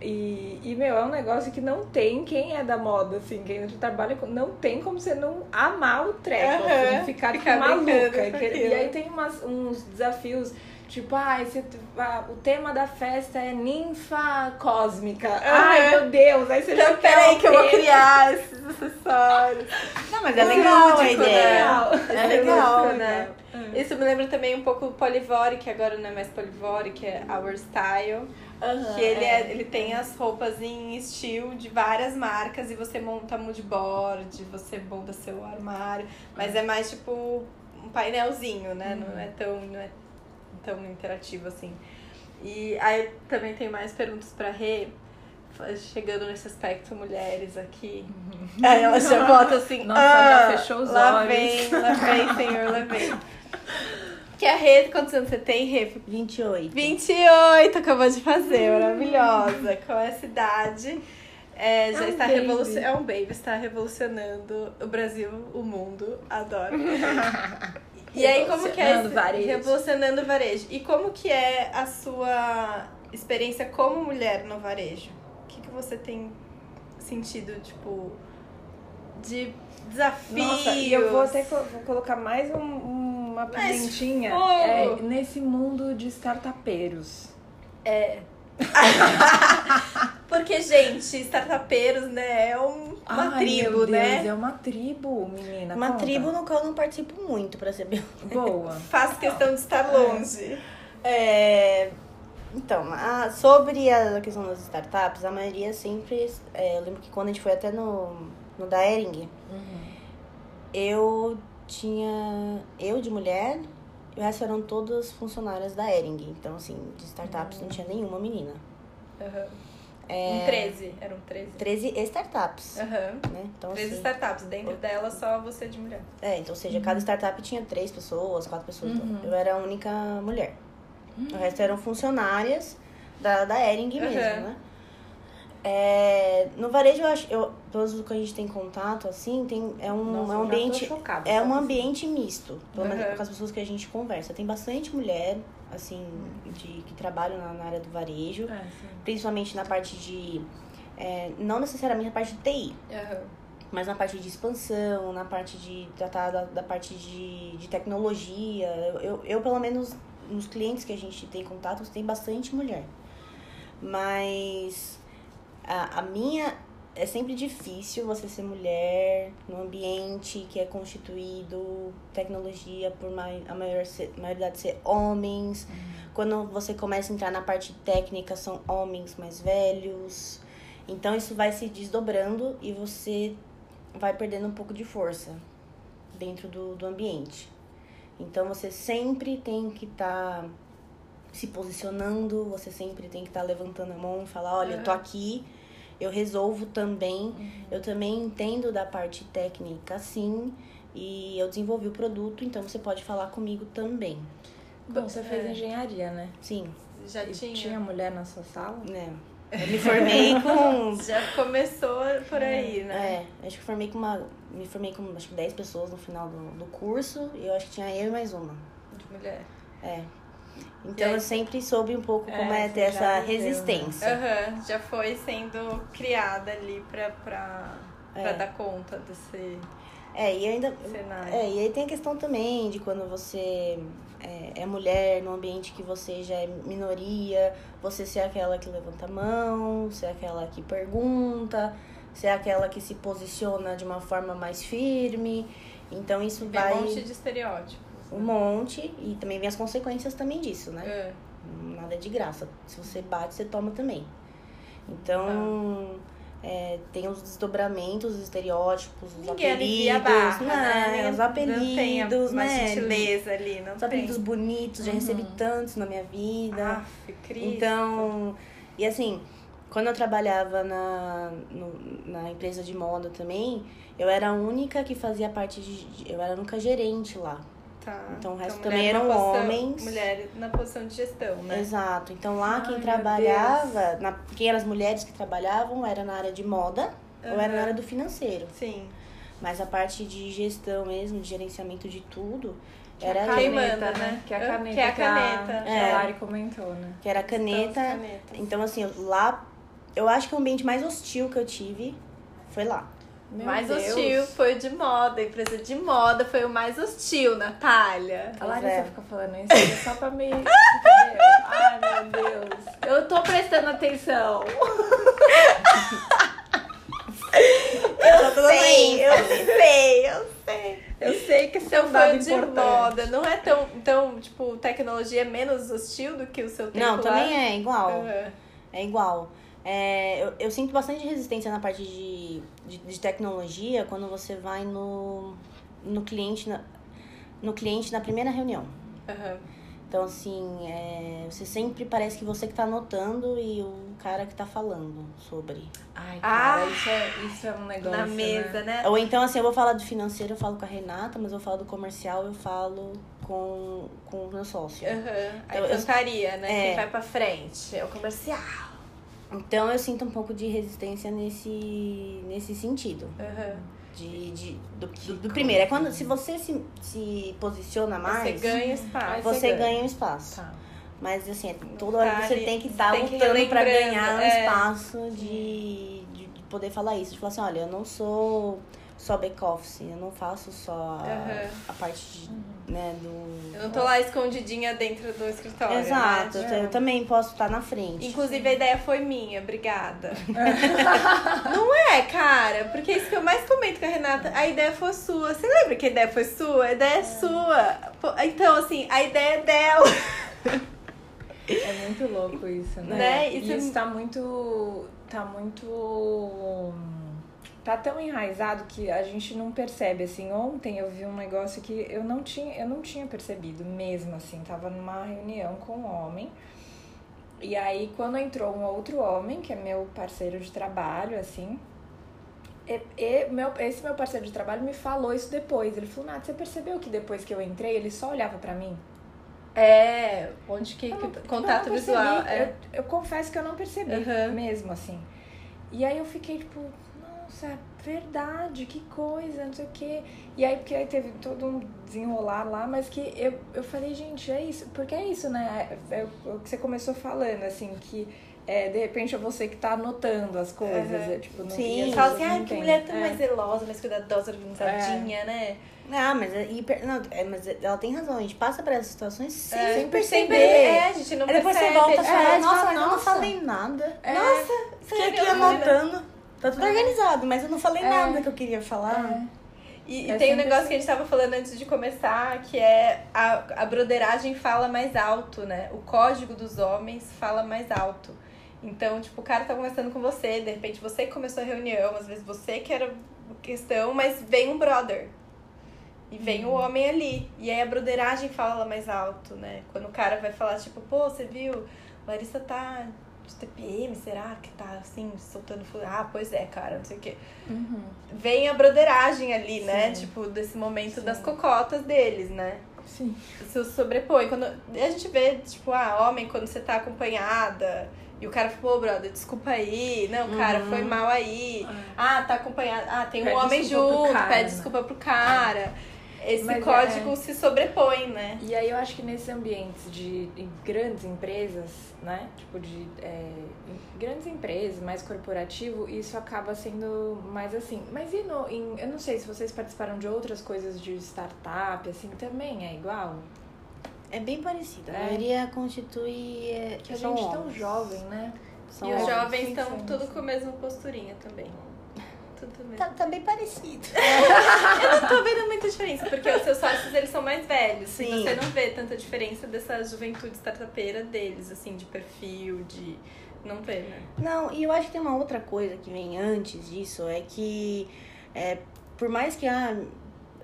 E, e, meu, é um negócio que não tem quem é da moda, assim, quem trabalha com. Não tem como você não amar o treco, Aham, assim, ficar, tipo, ficar maluca. E, e aí tem umas, uns desafios. Tipo, ai, você, ah, o tema da festa é ninfa cósmica. Ai, meu Deus. Aí você já Então, quer peraí que eu vou criar esses acessórios. Não, mas é legal a ideia. né? É É legal. legal, né? Isso me lembra também um pouco o Polivore, que agora não é mais Polivore, que é Our Style. Aham, Que ele, é. é, ele tem as roupas em estilo de várias marcas e você monta moodboard, você monta seu armário, mas é mais tipo um painelzinho, né? Não é tão, não é tão interativo assim. E aí também tem mais perguntas pra Rê, chegando nesse aspecto mulheres aqui. Aí ela já bota assim, Nossa, ah, já fechou os lá olhos." vem, lá vem, senhor, lá vem. Que a Rê, quantos anos você tem, Rê? 28. 28, acabou de fazer, maravilhosa. Com essa idade, é, já É um está revolucionando. É um baby, está revolucionando o Brasil, o mundo. Adoro. <laughs> E aí, como que é varejo. Revolucionando o varejo. E como que é a sua experiência como mulher no varejo? O que, que você tem sentido, tipo, de desafios? Nossa, e eu vou até vou colocar mais um- uma pimentinha é, nesse mundo de startupeiros. É. <laughs> Porque, gente, startupeiros, né, é um- uma Ai, tribo, meu Deus, né? É uma tribo, menina. Uma conta. tribo no qual eu não participo muito, pra ser bem boa. <laughs> Faço questão de estar longe. É, então, a- sobre a questão das startups, a maioria sempre. é, eu lembro que quando a gente foi até no, no da Ering, eu tinha. Eu de mulher, e o resto eram todas funcionárias da Ering. Então, assim, de startups não tinha nenhuma menina. Em 13, eram 13. 13 startups, Aham. né? Então, 13 assim, startups, dentro delas só você de mulher. É, então, ou seja, cada startup tinha três pessoas, quatro pessoas. então Uhum. eu era a única mulher. O resto eram funcionárias da, da Ering mesmo, Uhum. né? É, no varejo, eu acho, eu, do que a gente tem contato, assim, tem, é um, Nossa, é um ambiente. chocada, É um ambiente misto, pelo menos Uhum. com as pessoas que a gente conversa. Tem bastante mulher, assim, de, que trabalham na, na área do varejo, É, principalmente na parte de. é, não necessariamente na parte de TI, Aham. mas na parte de expansão, na parte de tratar da, da parte de, de tecnologia. Eu, eu, eu, pelo menos, nos clientes que a gente tem contato, tem bastante mulher. Mas a, a minha é sempre difícil você ser mulher num ambiente que é constituído tecnologia por mai, a maior, maioridade ser homens. Quando você começa a entrar na parte técnica, são homens mais velhos. Então isso vai se desdobrando e você vai perdendo um pouco de força dentro do, do ambiente. Então você sempre tem que estar se posicionando, você sempre tem que estar levantando a mão e falar, olha, eu tô Uhum. aqui, eu resolvo também. Eu também entendo da parte técnica, sim. E eu desenvolvi o produto, então você pode falar comigo também. Bom, você fez É. engenharia, né? Sim, Já E tinha. tinha mulher na sua sala? né? Eu me formei <laughs> com. Já começou por aí, né? É, acho que formei com uma. Me formei com acho que 10 pessoas no final do, do curso. E eu acho que tinha eu e mais uma. De mulher. É. Então eu sempre soube um pouco como É, é, ter essa né? resistência. Aham, já foi sendo criada ali pra, pra, pra É. dar conta desse É, e ainda. cenário. É, e aí tem a questão também de quando você é, é mulher num ambiente que você já é minoria, você ser aquela que levanta a mão, ser aquela que pergunta, ser aquela que se posiciona de uma forma mais firme. Então isso Vem vai um monte de estereótipos. Um monte e também vem as consequências também disso, né? É. Nada é de graça. Se você bate, você toma também. Então, é, tem os desdobramentos, os estereótipos, os Ninguém apelidos, a barra, né? né? Os não apelidos, uma né? gentileza ali, não Os apelidos tem. bonitos, já recebi tantos na minha vida. Aff, Cristo. Então, e assim, quando eu trabalhava na, no- na empresa de moda também, eu era a única que fazia parte de. Eu era a única gerente lá. Tá. então o resto mulher também eram posição- homens. Mulher na posição de gestão, né? Exato. Então lá Ai, quem trabalhava, na, quem eram as mulheres que trabalhavam, era na área de moda ou era na área do financeiro. Sim. Mas a parte de gestão mesmo, de gerenciamento de tudo, era Quem eu. manda, né? Que é a Que é a caneta. Que a, caneta. que É. a Lari comentou, né? Que era a caneta. Então. Então, assim, lá. Eu acho que o ambiente mais hostil que eu tive foi lá. Meu mais Deus. hostil foi o de moda. A empresa de moda foi o mais hostil, Natália. A Larissa é. fica falando isso é só pra me. Ai, meu Deus. Eu tô prestando atenção. <laughs> Eu tô sei, eu sei, eu sei. Eu sei que esse é um dado o de importante. moda. Não é tão. Então, tipo, tecnologia é menos hostil do que o seu tempo Não, lá? também é igual. Aham. É igual. É, eu, eu sinto bastante resistência na parte de, de, de tecnologia quando você vai no, no cliente na, no cliente na primeira reunião. Aham. Então, assim, é, você sempre parece que você que tá anotando e o cara que tá falando sobre. Ai, cara, Ah! isso, é, isso é um negócio. Na mesa, Né? né? Ou então, assim, eu vou falar do financeiro, eu falo com a Renata, mas eu falo do comercial, eu falo com, com o meu sócio. Aham. Aí Eu- eu- cantaria, né? É. Quem vai pra frente. É o comercial. Então, eu sinto um pouco de resistência nesse, nesse sentido. Aham. De, de, do, do, do primeiro. É quando, se você se, se posiciona mais, Você ganha espaço. Você você ganha. ganha um espaço. Tá. Mas, assim, é toda hora Tá você tem que estar ir lutando lembrando, ganhar um é. espaço de, de, de poder falar isso. De falar assim, olha, eu não sou só back-office, eu não faço só a, Aham. a parte de, né, do... Eu não tô lá escondidinha dentro do escritório. Exato, né? eu, eu também posso estar na frente. Inclusive a ideia foi minha, obrigada. <laughs> não é, cara, porque isso que eu mais comento com a Renata, a ideia foi sua. Você lembra que a ideia foi sua? A ideia é, sua. Pô, Então, assim, a ideia é dela. É muito louco isso, né? Né? E Isso é- Isso tá muito. Tá muito. Tá tão enraizado que a gente não percebe, assim. Ontem eu vi um negócio que eu não tinha, eu não tinha percebido mesmo, assim. Tava numa reunião com um homem. E aí, quando entrou um outro homem, que é meu parceiro de trabalho, assim. E, e meu, esse meu parceiro de trabalho me falou isso depois. Ele falou, Nath, você percebeu que depois que eu entrei, ele só olhava pra mim? É, onde que. Não- que- eu contato visual. É. Eu, eu confesso que eu não percebi Aham. mesmo, assim. E aí eu fiquei tipo, nossa, é verdade, que coisa, não sei o quê. E aí, porque aí teve todo um desenrolar lá, mas que eu, eu falei, gente, é isso, porque é isso, né? É, é o que você começou falando, assim, que é, de repente é você que tá anotando as coisas. Aham. É, tipo, não, Sim. e Fala assim, não ai, que mulher tão É. mais zelosa, mais cuidadosa, organizadinha, né? Ah, mas, é hiper, não, é, mas ela tem razão, a gente passa por essas situações sem, É, sem perceber. Sempre, é, a gente não Aí depois você volta e é, fala, você nossa, mas eu não nossa. falei nada. É. Nossa, fiquei sério, aqui menina. anotando. Tá tudo organizado, mas eu não falei É. nada que eu queria falar. E, e É tem um sempre negócio assim. que a gente tava falando antes de começar, que é a, a broderagem fala mais alto, né? O código dos homens fala mais alto. Então, tipo, o cara tá conversando com você, de repente você que começou a reunião, às vezes você que era questão, mas vem um brother. E vem o homem ali. E aí a broderagem fala mais alto, né? Quando o cara vai falar, tipo, pô, você viu? Larissa tá de TPM, será que tá assim, soltando fogo? Ah, pois é, cara, não sei o quê. Uhum. Vem a broderagem ali, né? Sim. Tipo, desse momento Sim. das cocotas deles, né? Sim. se sobrepõe. Quando a gente vê, tipo, ah, homem, quando você tá acompanhada, e o cara falou, pô, brother, desculpa aí, não, cara, foi mal aí. Ah, tá acompanhado. Ah, tem um Pede homem desculpa pro junto, cara, pede né? desculpa pro cara. Esse Mas código é- se sobrepõe, né? E aí eu acho que nesses ambientes de em grandes empresas, né? Tipo de é, grandes empresas, mais corporativo, isso acaba sendo mais assim. Mas e no, em, eu não sei se vocês participaram de outras coisas de startup, assim, também é igual? É bem parecido. A É. maioria constitui. É, Que a gente tão homens. jovem, né? São e os jovens estão tudo com a mesma posturinha também. Tudo mesmo. Tá, tá bem parecido. <laughs> Eu não tô vendo muita diferença, porque os seus sócios, eles são mais velhos. Sim. Você não vê tanta diferença dessa juventude startupeira deles, assim, de perfil, de... Não vê, né? Não, e eu acho que tem uma outra coisa que vem antes disso, é que é, por mais que a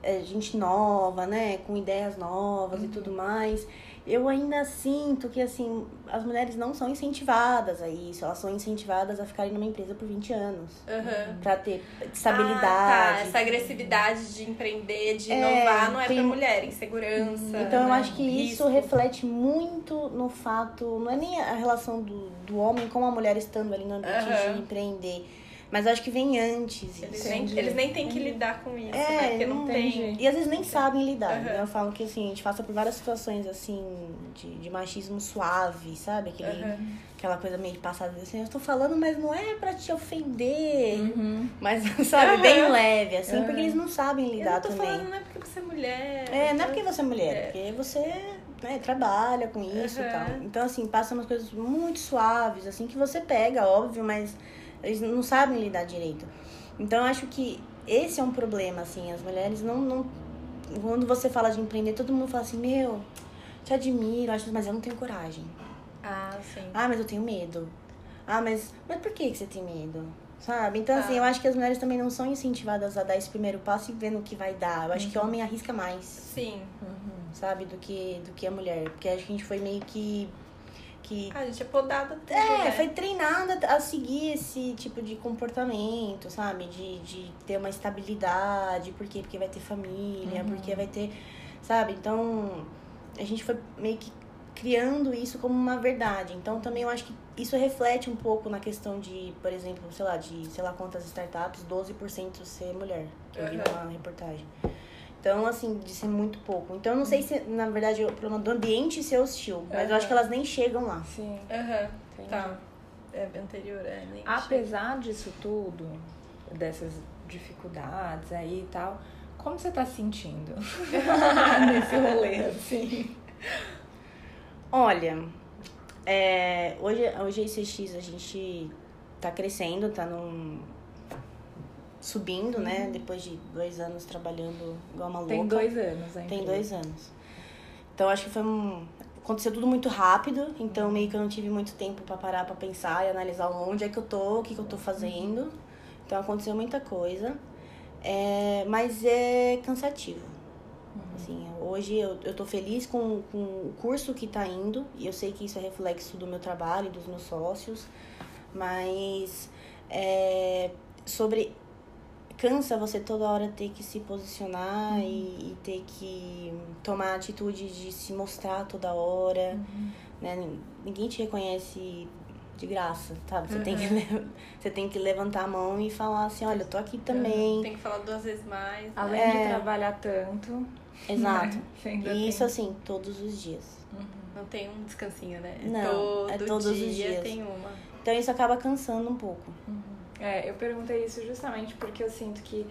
é, gente nova, né, com ideias novas e tudo mais, eu ainda sinto que assim, as mulheres não são incentivadas a isso, elas são incentivadas a ficarem numa empresa por 20 anos. Aham. Pra ter Ah, estabilidade. tá. Essa agressividade de empreender, de É, inovar, não é tem- pra mulher, insegurança. Então eu né? acho que isso Risco. reflete muito no fato, não é nem a relação do, do homem com a mulher estando ali no ambiente Aham. de empreender, mas eu acho que vem antes Eles nem, eles nem têm que lidar com isso, É, né? Porque não, não tem. E às vezes nem sabem lidar. Aham. né? Eu falo que assim, a gente passa por várias situações assim de, de machismo suave, sabe? Aquele, Aham. Aquela coisa meio passada assim, eu tô falando, mas não é pra te ofender. Uhum. Mas, <laughs> sabe, bem leve, assim, porque eles não sabem Eu lidar não tô também. falando, não é porque você é mulher. É, não é porque você é mulher, É. porque você né, trabalha com isso e tal. Então, assim, passa umas coisas muito suaves, assim, que você pega, óbvio, mas eles não sabem lidar direito. Então, eu acho que esse é um problema, assim, as mulheres não, não. Quando você fala de empreender, todo mundo fala assim, meu, te admiro, acho, mas eu não tenho coragem. Ah, sim. Ah, mas eu tenho medo. Ah, mas, mas por que, que você tem medo? Sabe? Então, assim, Tá. eu acho que as mulheres também não são incentivadas a dar esse primeiro passo e ver no que vai dar. Eu acho que o homem arrisca mais Sim. Uhum. sabe, do que, do que a mulher. Porque acho que a gente foi meio que. Que Ah, a gente é podada tudo, é, né? foi treinada a seguir esse tipo de comportamento, sabe? De, de ter uma estabilidade. Por quê? Porque vai ter família, Uhum. porque vai ter. Sabe? Então, a gente foi meio que criando isso como uma verdade. Então, também eu acho que isso reflete um pouco na questão de, por exemplo, sei lá, de sei lá quantas startups, 12% ser mulher. Que eu vi Uhum. numa reportagem. Então, assim, de ser muito pouco. Então, eu não sei se, na verdade, o problema do ambiente ser hostil. Mas eu acho que elas nem chegam lá. Sim. Aham, entendi. tá. É anterior, é. Nem Apesar disso tudo, dessas dificuldades aí e tal, como você tá sentindo <laughs> nesse rolê, assim? Olha, é, hoje, hoje a ICX a gente tá crescendo, tá num. Subindo, né? Depois de dois anos trabalhando igual uma louca. Tem dois anos ainda. Tem dois anos. Então acho que foi um. Aconteceu tudo muito rápido, então meio que eu não tive muito tempo pra parar pra pensar e analisar onde é que eu tô, o que, que eu tô fazendo. Então aconteceu muita coisa. É, mas é cansativo. Assim, hoje eu, eu tô feliz com, com o curso que tá indo, e eu sei que isso é reflexo do meu trabalho, dos meus sócios, mas é, sobre cansa você toda hora ter que se posicionar e, e ter que tomar a atitude de se mostrar toda hora, né? Ninguém te reconhece de graça, sabe? Você, tem que, le- <laughs> você tem que levantar a mão e falar assim, olha, eu tô aqui também. Tem que falar duas vezes mais. né? Além É. de trabalhar tanto. Exato. <laughs> E isso tem- assim, todos os dias. Não tem um descansinho, né? Não, Todo é todos os dia dias. tem uma. Então isso acaba cansando um pouco. É, eu perguntei isso justamente porque eu sinto que,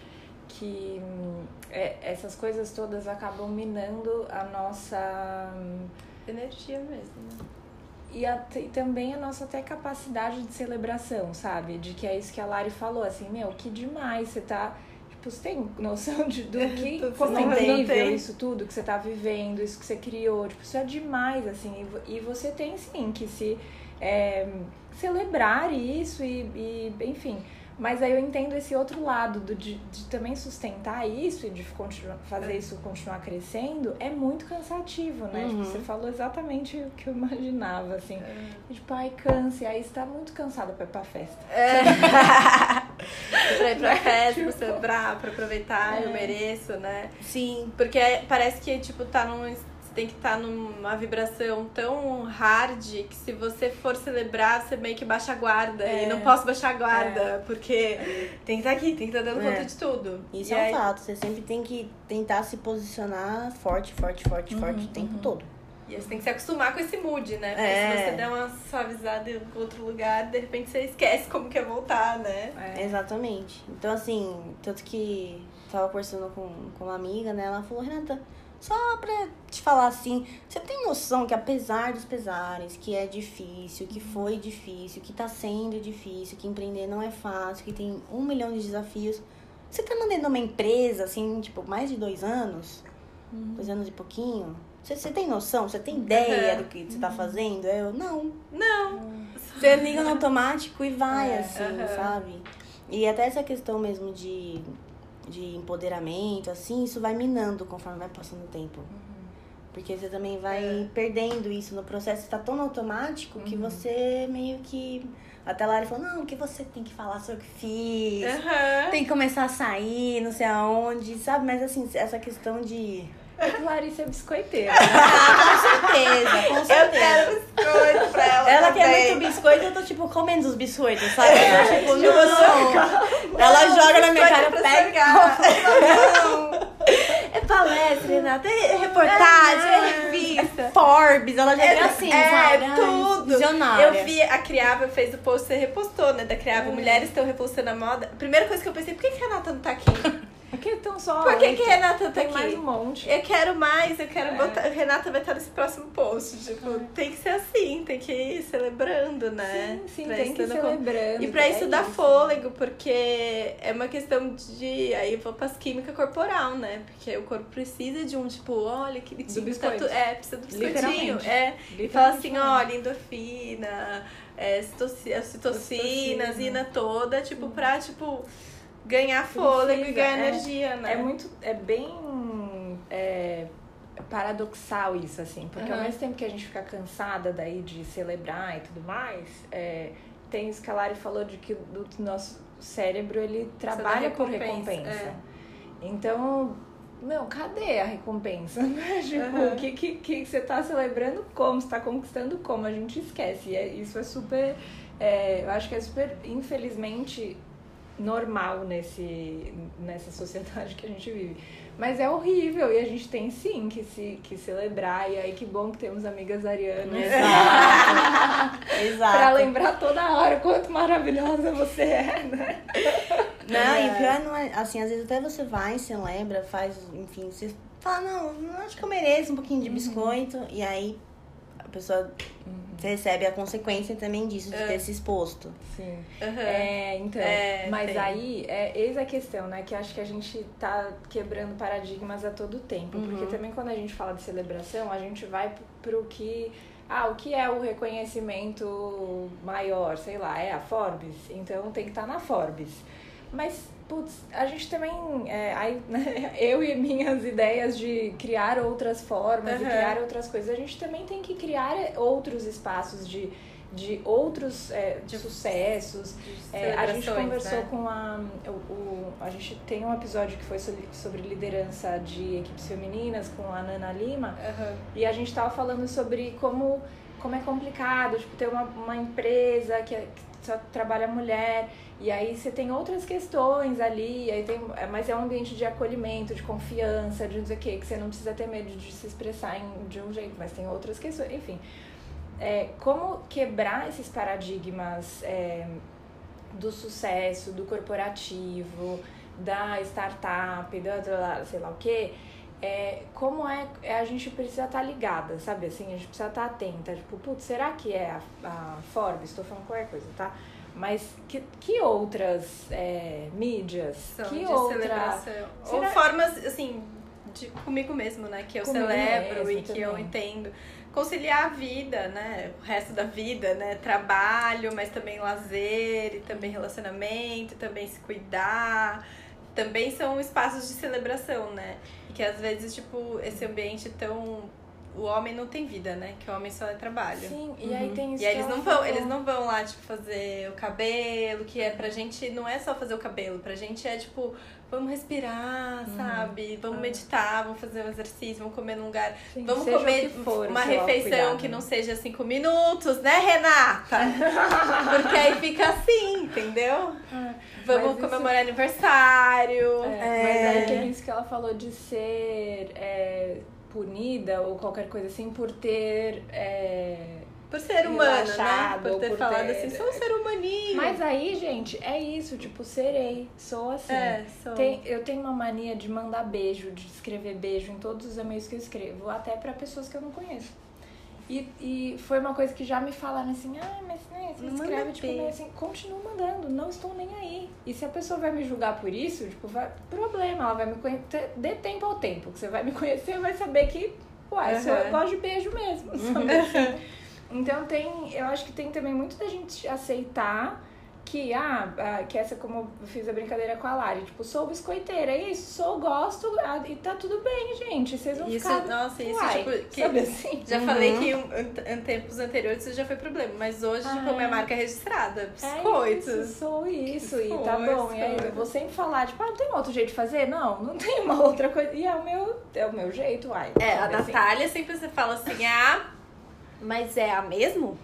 que hum, é, essas coisas todas acabam minando a nossa. hum, Energia mesmo, né? E, a- e também a nossa até capacidade de celebração, sabe? De que é isso que a Lari falou, assim, meu, que demais, você tá. Tipo, você tem noção de, do <laughs> que. Como é incrível isso tudo que você tá vivendo, isso que você criou. Tipo, isso é demais, assim. E, e você tem sim que se é, celebrar isso e, e, enfim. Mas aí eu entendo esse outro lado do, de, de também sustentar isso e de continuar, fazer isso continuar crescendo é muito cansativo, né? Tipo, Uhum. você falou exatamente o que eu imaginava, assim. E, tipo, ai, cansa, e aí você tá muito cansada pra ir pra festa. <laughs> <laughs> pra ir pra festa, pra celebrar, pra aproveitar, eu mereço, né? Sim. Porque parece que, tipo, tá num. Tem que estar numa vibração tão hard que se você for celebrar, você meio que baixa a guarda. É. E não posso baixar a guarda, porque tem que estar aqui, tem que estar dando É. conta de tudo. Isso E é um aí- fato. Você sempre tem que tentar se posicionar forte, forte, forte, forte o tempo todo. E você tem que se acostumar com esse mood, né? Porque É. se você der uma suavizada em outro lugar, de repente você esquece como que é voltar, né? É. Exatamente. Então, assim, tanto que tava conversando com, com uma amiga, né? Ela falou, Renata, só pra te falar assim, você tem noção que apesar dos pesares, que é difícil, que foi difícil, que tá sendo difícil, que empreender não é fácil, que tem um milhão de desafios. Você tá mantendo uma empresa, assim, tipo, mais de dois anos, dois anos e pouquinho. Você, você tem noção? Você tem ideia Uhum. do que você tá fazendo? Eu, não. Não. Você liga no automático e vai, É, assim, sabe? E até essa questão mesmo de, de empoderamento, assim, isso vai minando conforme vai passando o tempo. Porque você também vai É. perdendo isso no processo, tá tão automático que você meio que. Até lá ele falou, não, que você tem que falar sobre o que fiz, Aham. tem que começar a sair, não sei aonde, sabe? Mas assim, essa questão de. É Larissa é biscoiteira. <laughs> Com certeza, com Eu certeza. quero biscoito pra ela. Ela também. quer muito biscoito, eu tô tipo comendo os biscoitos, sabe? Eu, tipo, não. Ela joga na minha cara, Biscoito pra pega. <laughs> É palestra, Renata, é reportagem, é revista. Forbes, ela já É, é assim, é, sabe? Ai, tudo. Visionária. Eu vi a Criava fez o post, você repostou, né? Da Criava, Hum. Mulheres estão repostando a moda. Primeira coisa que eu pensei, por que, que a Renata não tá aqui? <laughs> Por que tão só Por que, que a Renata tá Tem aqui? mais um monte. Eu quero mais, eu quero É. botar. Renata vai estar nesse próximo post. Tipo, tem que ser assim, tem que ir celebrando, né? Sim, sim, Pra tem isso que ir celebrando. E pra isso é dar fôlego, porque é uma questão de. Aí eu vou pras química corporal, né? Porque o corpo precisa de um tipo, olha que Do tá tu- É, precisa do biscoitinho. Literalmente. É. E fala assim, olha, endorfina, é, citoci- as citocinas, Ocitocina. ina toda, tipo, pra, tipo, ganhar fôlego e Precisa, ganhar é. energia, né? É muito. É bem. é, paradoxal isso, assim. Porque ao Aham. mesmo tempo que a gente fica cansada daí de celebrar e tudo mais, é, tem isso que a Lari falou de que o nosso cérebro ele trabalha por recompensa, recompensa. é. Então. Meu, cadê a recompensa? <laughs> né? Tipo, o que, que, que você tá celebrando como? Você tá conquistando como? A gente esquece. E é- isso é super. é, eu acho que é super, infelizmente, normal nesse, nessa sociedade que a gente vive. Mas é horrível e a gente tem sim que se que celebrar. E aí que bom que temos amigas arianas Exato. <laughs> pra lembrar toda hora o quanto maravilhosa você é, né? Não, e É. o pior não é, assim, às vezes até você vai, se lembra, faz, enfim, você fala, não, acho que eu mereço um pouquinho Uhum. de biscoito, e aí pessoa recebe a consequência também disso, de É. ter se exposto. Sim. Aham. É, então. É, mas tem. aí, é, eis a questão, né? Que acho que a gente tá quebrando paradigmas a todo tempo. Uhum. Porque também quando a gente fala de celebração, a gente vai pro, pro que. Ah, o que é o reconhecimento maior? Sei lá, é a Forbes? Então tem que estar na Forbes. Mas, putz, a gente também. é, aí, <laughs> né, eu e minhas ideias de criar outras formas, de Aham. criar outras coisas, a gente também tem que criar outros espaços de, de outros é, de sucessos. É, a gente conversou né? com a. O, o- a gente tem um episódio que foi sobre, sobre liderança de equipes femininas com a Nana Lima. Aham. E a gente tava falando sobre como, como é complicado, tipo, ter uma, uma empresa que, é- que só trabalha mulher. E aí você tem outras questões ali, aí tem, é, mas é um ambiente de acolhimento, de confiança, de não sei o quê, que você não precisa ter medo de se expressar em, de um jeito, mas tem outras questões, enfim. É, como quebrar esses paradigmas é, do sucesso, do corporativo, da startup, da, sei lá o quê, é, como é, é, a gente precisa estar ligada, sabe? Assim, a gente precisa estar atenta. Tipo, putz, será que é a, a Forbes? Estou falando qualquer coisa, tá? Mas que, que outras é, mídias? São que de outra... celebração. Será- Ou formas, assim, de comigo mesmo, né? Que eu Comigo celebro e que eu também. entendo. conciliar a vida, né? O resto da vida, né? Trabalho, mas também lazer, e também relacionamento, também se cuidar. Também são espaços de celebração, né? Que às vezes, tipo, esse ambiente tão o homem não tem vida, né? Que o homem só é trabalho. Sim, e aí tem isso. E aí eles ela não vão, falou. eles não vão lá, tipo, fazer o cabelo, que é pra gente, não é só fazer o cabelo, pra gente é tipo, vamos respirar, Uhum. sabe? Vamos Ah. meditar, vamos fazer um exercício, vamos comer num lugar. Sim, vamos comer for, uma refeição que né? não seja cinco minutos, né, Renata? <laughs> Porque aí fica assim, entendeu? Vamos Mas isso- comemorar aniversário. É, Mas aí tem isso que ela falou de ser é, punida ou qualquer coisa assim por ter. é, Por ser humano, né? Por ter por falado ter- assim, sou um ser humaninho. Mas aí, gente, é isso, tipo, serei, sou assim. É, sou. Tem- eu tenho uma mania de mandar beijo, de escrever beijo em todos os e-mails que eu escrevo, até pra pessoas que eu não conheço. E, e foi uma coisa que já me falaram assim, ah, mas né, você Não manda escreve, tipo, meio assim, continua mandando, não estou nem aí. E se a pessoa vai me julgar por isso, tipo, vai, problema, ela vai me conhecer, dê tempo ao tempo, que você vai me <laughs> conhecer e vai saber que, uai, só eu Uhum. gosto de beijo mesmo, <laughs> sabe assim? Então tem, eu acho que tem também muito da gente aceitar que, ah, ah, que essa como eu fiz a brincadeira com a Lari, tipo, sou biscoiteira, é isso, sou, gosto, ah, e tá tudo bem, gente, vocês vão Isso, ficar... nossa, isso, uai, tipo, que- sabe assim? Já Uhum. falei que em, em tempos anteriores isso já foi problema, mas hoje, Ah, tipo, minha é. marca é registrada. É Biscoitos. isso, sou isso, e tá bom. E aí eu vou sempre falar, tipo, ah, não tem outro jeito de fazer? Não, não tem uma outra coisa. E é o meu, é o meu jeito, uai. É, a assim? Natália sempre você fala assim, ah, mas é a mesmo?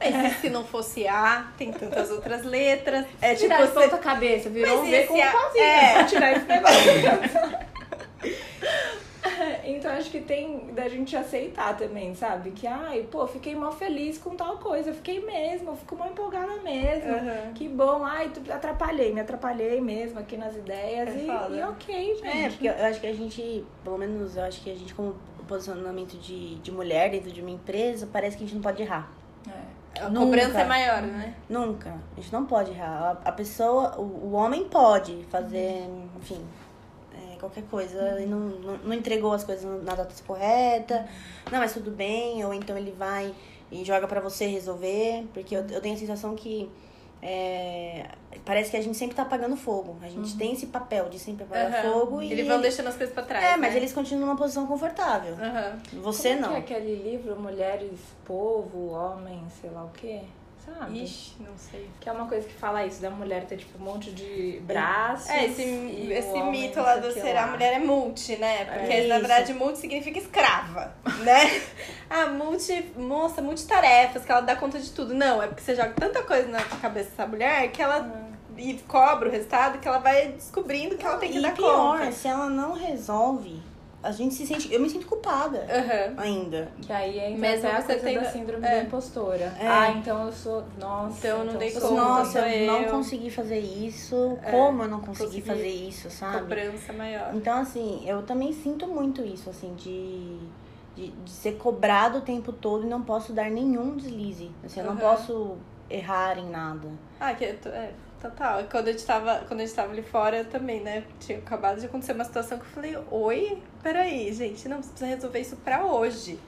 Mas e se não fosse A, tem tantas outras letras. É tipo, Tirar você... cabeça, virou Mas um V com um esse é- é. tirar esse negócio. <laughs> Então acho que tem da gente aceitar também, sabe? Que, ai, pô, fiquei mal feliz com tal coisa, eu fiquei mesmo, eu fico mal empolgada mesmo. Aham. Que bom, ai, tu- atrapalhei, me atrapalhei mesmo aqui nas ideias. É e, e ok, gente. É, porque eu eu acho que a gente, pelo menos eu acho que a gente, como posicionamento de, de mulher dentro de uma empresa, parece que a gente não pode errar. É. A Nunca. cobrança é maior, né? Nunca. A gente não pode errar. A, a pessoa, o, o homem pode fazer, enfim, é, qualquer coisa. E não, não, não entregou as coisas na data correta. Não, mas tudo bem. Ou então ele vai e joga pra você resolver. Porque eu, eu tenho a sensação que é, parece que a gente sempre tá apagando fogo. A gente tem esse papel de sempre apagar Aham. fogo. E Eles vão deixando as coisas pra trás. É, mas né? eles continuam numa posição confortável. Aham. Você Como não. Que é aquele livro Mulheres, Povo, Homem, sei lá o quê? Sabe? Ixi, não sei. Que é uma coisa que fala isso, da mulher ter tipo um monte de braços. É, esse, e esse homem mito lá do ser lá. a mulher é multi, né? Porque É na verdade multi significa escrava, né? <laughs> Ah, multi, moça, multitarefas, que ela dá conta de tudo. Não, é porque você joga tanta coisa na cabeça dessa mulher que ela e cobra o resultado que ela vai descobrindo que ela tem que e dar pior, conta. se ela não resolve, a gente se sente. Eu me sinto culpada Aham. ainda. Que aí entra Mesmo até a você coisa tendo- da síndrome é. da impostora. É. Ah, então eu sou. Nossa. Então eu não dei sou- conta. Nossa, sou eu não eu. consegui fazer isso. Como eu não consegui, consegui. fazer isso, sabe? Cobrança maior. Então, assim, eu também sinto muito isso, assim, de, de, de ser cobrado o tempo todo e não posso dar nenhum deslize. Assim, eu não Aham. posso errar em nada. Ah, que eu tô- é, total. E Quando a gente tava, quando a gente tava ali fora, também, né? Tinha acabado de acontecer uma situação que eu falei, oi, peraí, gente, não, você precisa resolver isso pra hoje.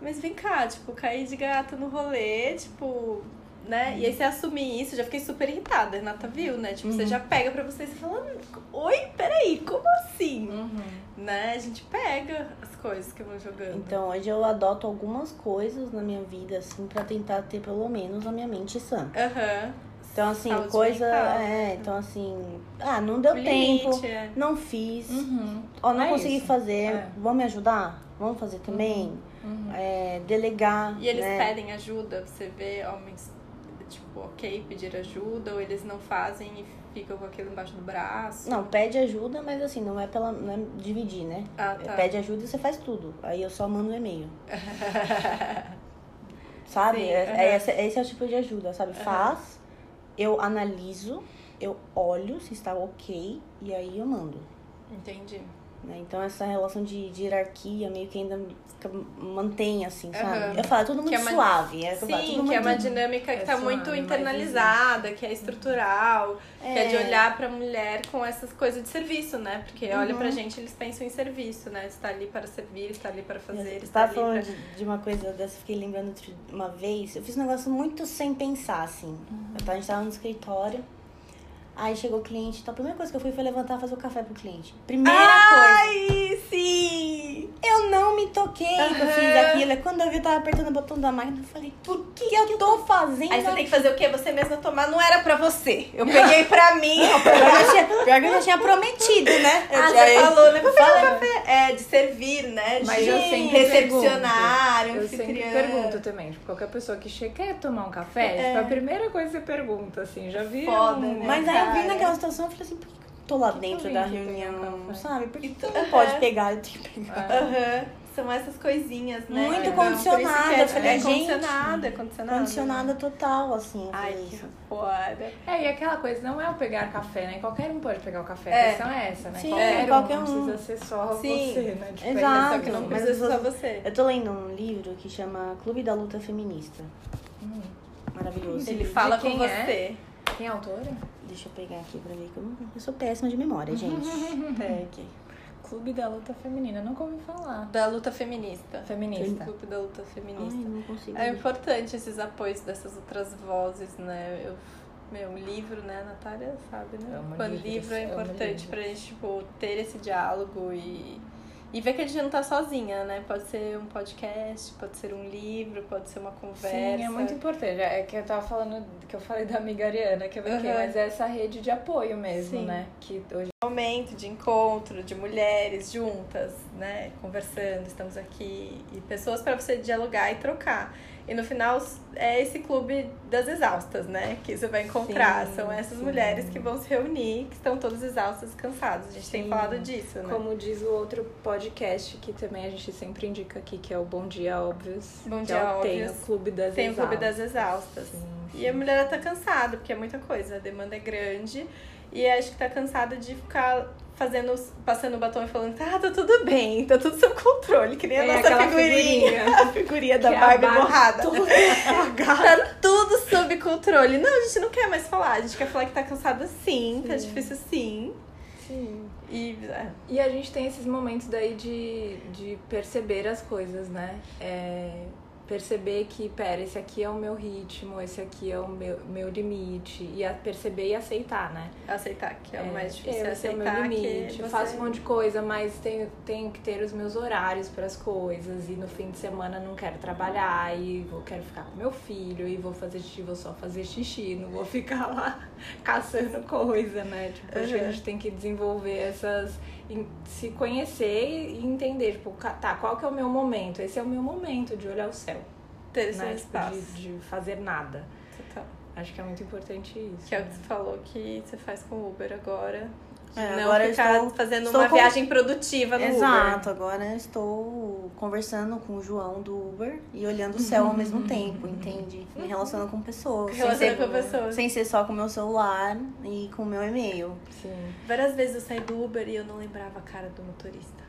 Mas vem cá, tipo, cair de gato no rolê, tipo, né? E aí você assumir isso, eu já fiquei super irritada, a Renata viu, né? Tipo, você já pega pra você e fala, oi, peraí, como assim? Uhum. Né? A gente pega as coisas que vão jogando. Então, hoje eu adoto algumas coisas na minha vida, assim, pra tentar ter pelo menos a minha mente sã. Aham. Então, assim, Saúde coisa. É, então, assim. Ah, não deu Limite, tempo, é. não fiz. Uhum. Ó, não É consegui isso. fazer. É. Vão me ajudar? Vamos fazer também? Uhum. É, delegar. E eles né? pedem ajuda, você vê homens, tipo, ok, pedir ajuda, ou eles não fazem e ficam com aquilo embaixo do braço. Não, pede ajuda, mas assim, não é pela. Não é dividir, né? Ah, tá. Pede ajuda e você faz tudo. Aí eu só mando um e-mail. <laughs> Sabe? Sim, É- é esse, esse é o tipo de ajuda, sabe? Faz, eu analiso, eu olho se está ok e aí eu mando. Entendi. Né? Então essa relação de, de hierarquia meio que ainda mantém, assim, sabe? Aham. Eu falo, é tudo muito Que é uma- suave. É, falo, Sim, tudo que é uma muito- dinâmica que É tá suave, muito internalizada, que é estrutural, que é de É. olhar pra mulher com essas coisas de serviço, né? Porque olha Uhum. pra gente, eles pensam em serviço, né? Está ali para servir, está ali para fazer, está ali falando pra... de, de uma coisa dessa, fiquei lembrando uma vez. Eu fiz um negócio muito sem pensar, assim. Uhum. A gente tava no escritório. Aí chegou o cliente, então a primeira coisa que eu fui foi levantar e fazer o café pro cliente. Primeira coisa. Ai, sim! Eu não me toquei que eu fiz aquilo. Aí Quando eu vi, eu tava apertando o botão da máquina. Eu falei, por que, que eu tô fazendo Aí você tem que fazer o quê? Você mesma tomar. Não era pra você. Eu peguei pra <laughs> mim. Pior que eu tinha- pior que eu já tinha prometido, né? Eu Ah, já- você falou, né? Vou um café. É, de servir, né? De Mas eu sempre recepcionar, pergunto. Eu sempre pergunto também. Tipo, qualquer pessoa que chega, quer tomar um café? É. Tipo, a primeira coisa que você pergunta, assim, já vi. Foda, um- né? Mas aí eu vi naquela situação e falei assim, por que eu tô lá que dentro da um reunião, café? sabe? Por que não pode pegar? Eu tenho que pegar. É. Aham. São essas coisinhas, né? Muito Então, isso condicionada, que É, eu falei, é gente, condicionada, é condicionada. Condicionada total, assim. Ai, que isso. foda. É, e aquela coisa, não é o pegar café, né? Qualquer um pode pegar o café. É. A questão é essa, né? Sim, qualquer, qualquer um. um. Não precisa ser só Sim, você, né? Tipo, exato. Só que não Mas precisa ser só você. Eu tô lendo um livro que chama Clube da Luta Feminista. Hum. Maravilhoso. Ele De fala com é? você. É a autora? Deixa eu pegar aqui pra ver que eu, não- eu sou péssima de memória, <laughs> gente. Pegue. Clube da Luta Feminina, nunca ouvi falar. Da luta feminista. Feminista. Clube da luta Ai, feminista. não consigo. É ver. importante esses apoios dessas outras vozes, né? Eu, meu, livro, né, a Natália sabe, né? Amo Quando livros, livro é importante livros. pra gente, tipo, ter esse diálogo e, e ver que a gente não tá sozinha, né? Pode ser um podcast, pode ser um livro, pode ser uma conversa. Sim, é muito importante. É que eu tava falando, que eu falei da amiga Ariana, que eu Aham. mas é essa rede de apoio mesmo, Sim. né? Que hoje momento de encontro de mulheres juntas, né, conversando, estamos aqui e pessoas para você dialogar e trocar. E no final é esse clube das exaustas, né, que você vai encontrar. Sim, São essas sim. mulheres que vão se reunir, que estão todas exaustas e cansadas. A gente tem Sim. falado disso, né? Como diz o outro podcast que também a gente sempre indica aqui, que é o Bom Dia Óbvios. Bom Dia é o, Tem Óbvios. o Clube das Tem o clube Exaustas. das exaustas. E a mulher tá cansada, porque é muita coisa, a demanda é grande. E acho que tá cansada de ficar fazendo, passando o batom e falando, tá, tá tudo bem, tá tudo sob controle, que nem a É, nossa aquela figurinha. <laughs> A figurinha da Que a Barbie Barbie borrada. toda <laughs> tá tudo sob controle. Não, a gente não quer mais falar, a gente quer falar que tá cansada sim, tá Sim. difícil sim. Sim. E é, E a gente tem esses momentos daí de, de perceber as coisas, né? É, perceber que, pera, esse aqui é o meu ritmo, esse aqui é o meu, meu limite. E a perceber e aceitar, né? aceitar que é, o mais difícil, eu, esse é o aceitar meu limite. você... faço um monte de coisa, mas tenho, tenho que ter os meus horários para as coisas. E no fim de semana não quero trabalhar, e vou, quero ficar com meu filho, e vou fazer xixi, vou só fazer xixi, não vou <laughs> ficar lá caçando coisa, né? Tipo, acho que a Uhum. gente tem que desenvolver essas. Em- se conhecer e entender, tipo, tá, qual que é o meu momento? Esse é o meu momento de olhar o céu, ter esse né? Tipo, espaço. de, de fazer nada. Total. Acho que é muito importante isso. Que é o que você falou que você faz com o Uber agora. É, não agora eu ficar estou- fazendo estou uma com- viagem produtiva no Exato, Uber. agora eu estou conversando com o João do Uber e olhando o céu ao mesmo tempo, entende? Me relacionando com pessoas. sem Relacionando ser- com pessoas. Sem ser só com o meu celular e com o meu e-mail. Sim. Várias vezes eu saí do Uber e eu não lembrava a cara do motorista.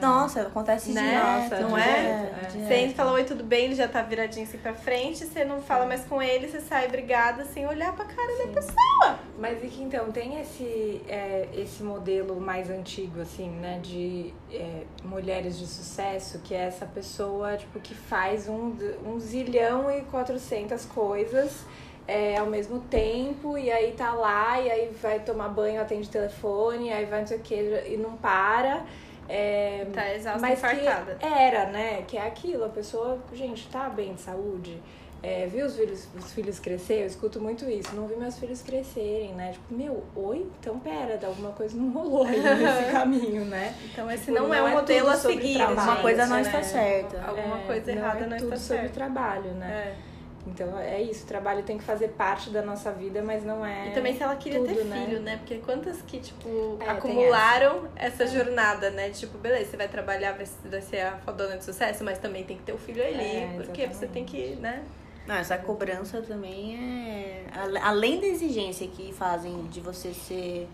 Nossa, acontece Né? direto, Não é? direto, É. Você entra e fala, oi, tudo bem? Ele já tá viradinho assim pra frente, você não fala mais com ele, você sai brigada sem olhar pra cara da pessoa. Mas e que então tem esse, é, esse modelo mais antigo, assim, né, de é, mulheres de sucesso, que é essa pessoa, tipo, que faz um, um zilhão e quatrocentas coisas é, ao mesmo tempo, e aí tá lá, e aí vai tomar banho, atende telefone, aí vai não sei o que, e não para. É, Tá exausta, mas que infartada. era, né? Que é aquilo, a pessoa, gente, tá bem de saúde. É, viu os filhos, os filhos crescer? Eu escuto muito isso. Não vi meus filhos crescerem, né? Tipo, meu, oi? Então pera, alguma coisa não rolou aí nesse <laughs> caminho, né? Então esse Tipo, não, é não um é modelo tudo a seguir. trabalho, Alguma coisa não né? está certa. Alguma É, coisa errada não, não, é tudo está sobre certa. trabalho, né? É. Então é isso, o trabalho tem que fazer parte da nossa vida, mas não é. E também se ela queria tudo, ter né? filho, né? Porque quantas que, tipo, É, acumularam essa jornada, né? Tipo, beleza, você vai trabalhar, vai ser a fodona de sucesso, mas também tem que ter o filho ali. É, porque você tem que, né? Não, essa cobrança também é. Além da exigência que fazem de você ser.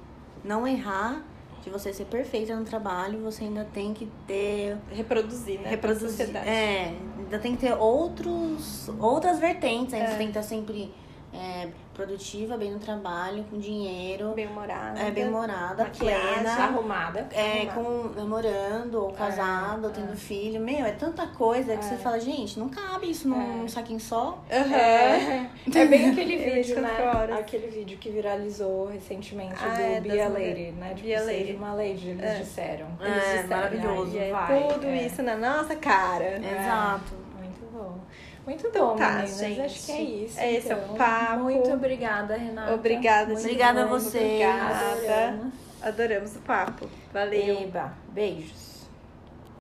não errar, de você ser perfeita no trabalho, você ainda tem que ter Reproduzir, né? reproduzir. É, ainda tem que ter outros, outras vertentes. Ainda É. tem que estar sempre é, produtiva, bem no trabalho, com dinheiro, Bem humorada. é, bem maquiagem, plena. Arrumada. É, Arrumada. com namorando, ou casado, ou tendo filho. Meu, é tanta coisa que você fala, gente, não cabe isso num É. saquinho só. Aham. É, é bem aquele <laughs> É vídeo, 24 né? horas. Aquele vídeo que viralizou recentemente Ah, do é, Be das a mulheres. Lady, né? Tipo, Be a seja Lady. uma lady, eles É. disseram. É, Eles disseram, maravilhoso. aí E é vai, tudo é. isso na nossa cara. Exato. Muito bom. Então tá, meninas. gente. Acho que é isso. Esse é o então. papo. Muito obrigada, Renata. Obrigada, Muito Obrigada a você. Obrigada. Adoramos. Adoramos o papo. Valeu. Eba, beijos.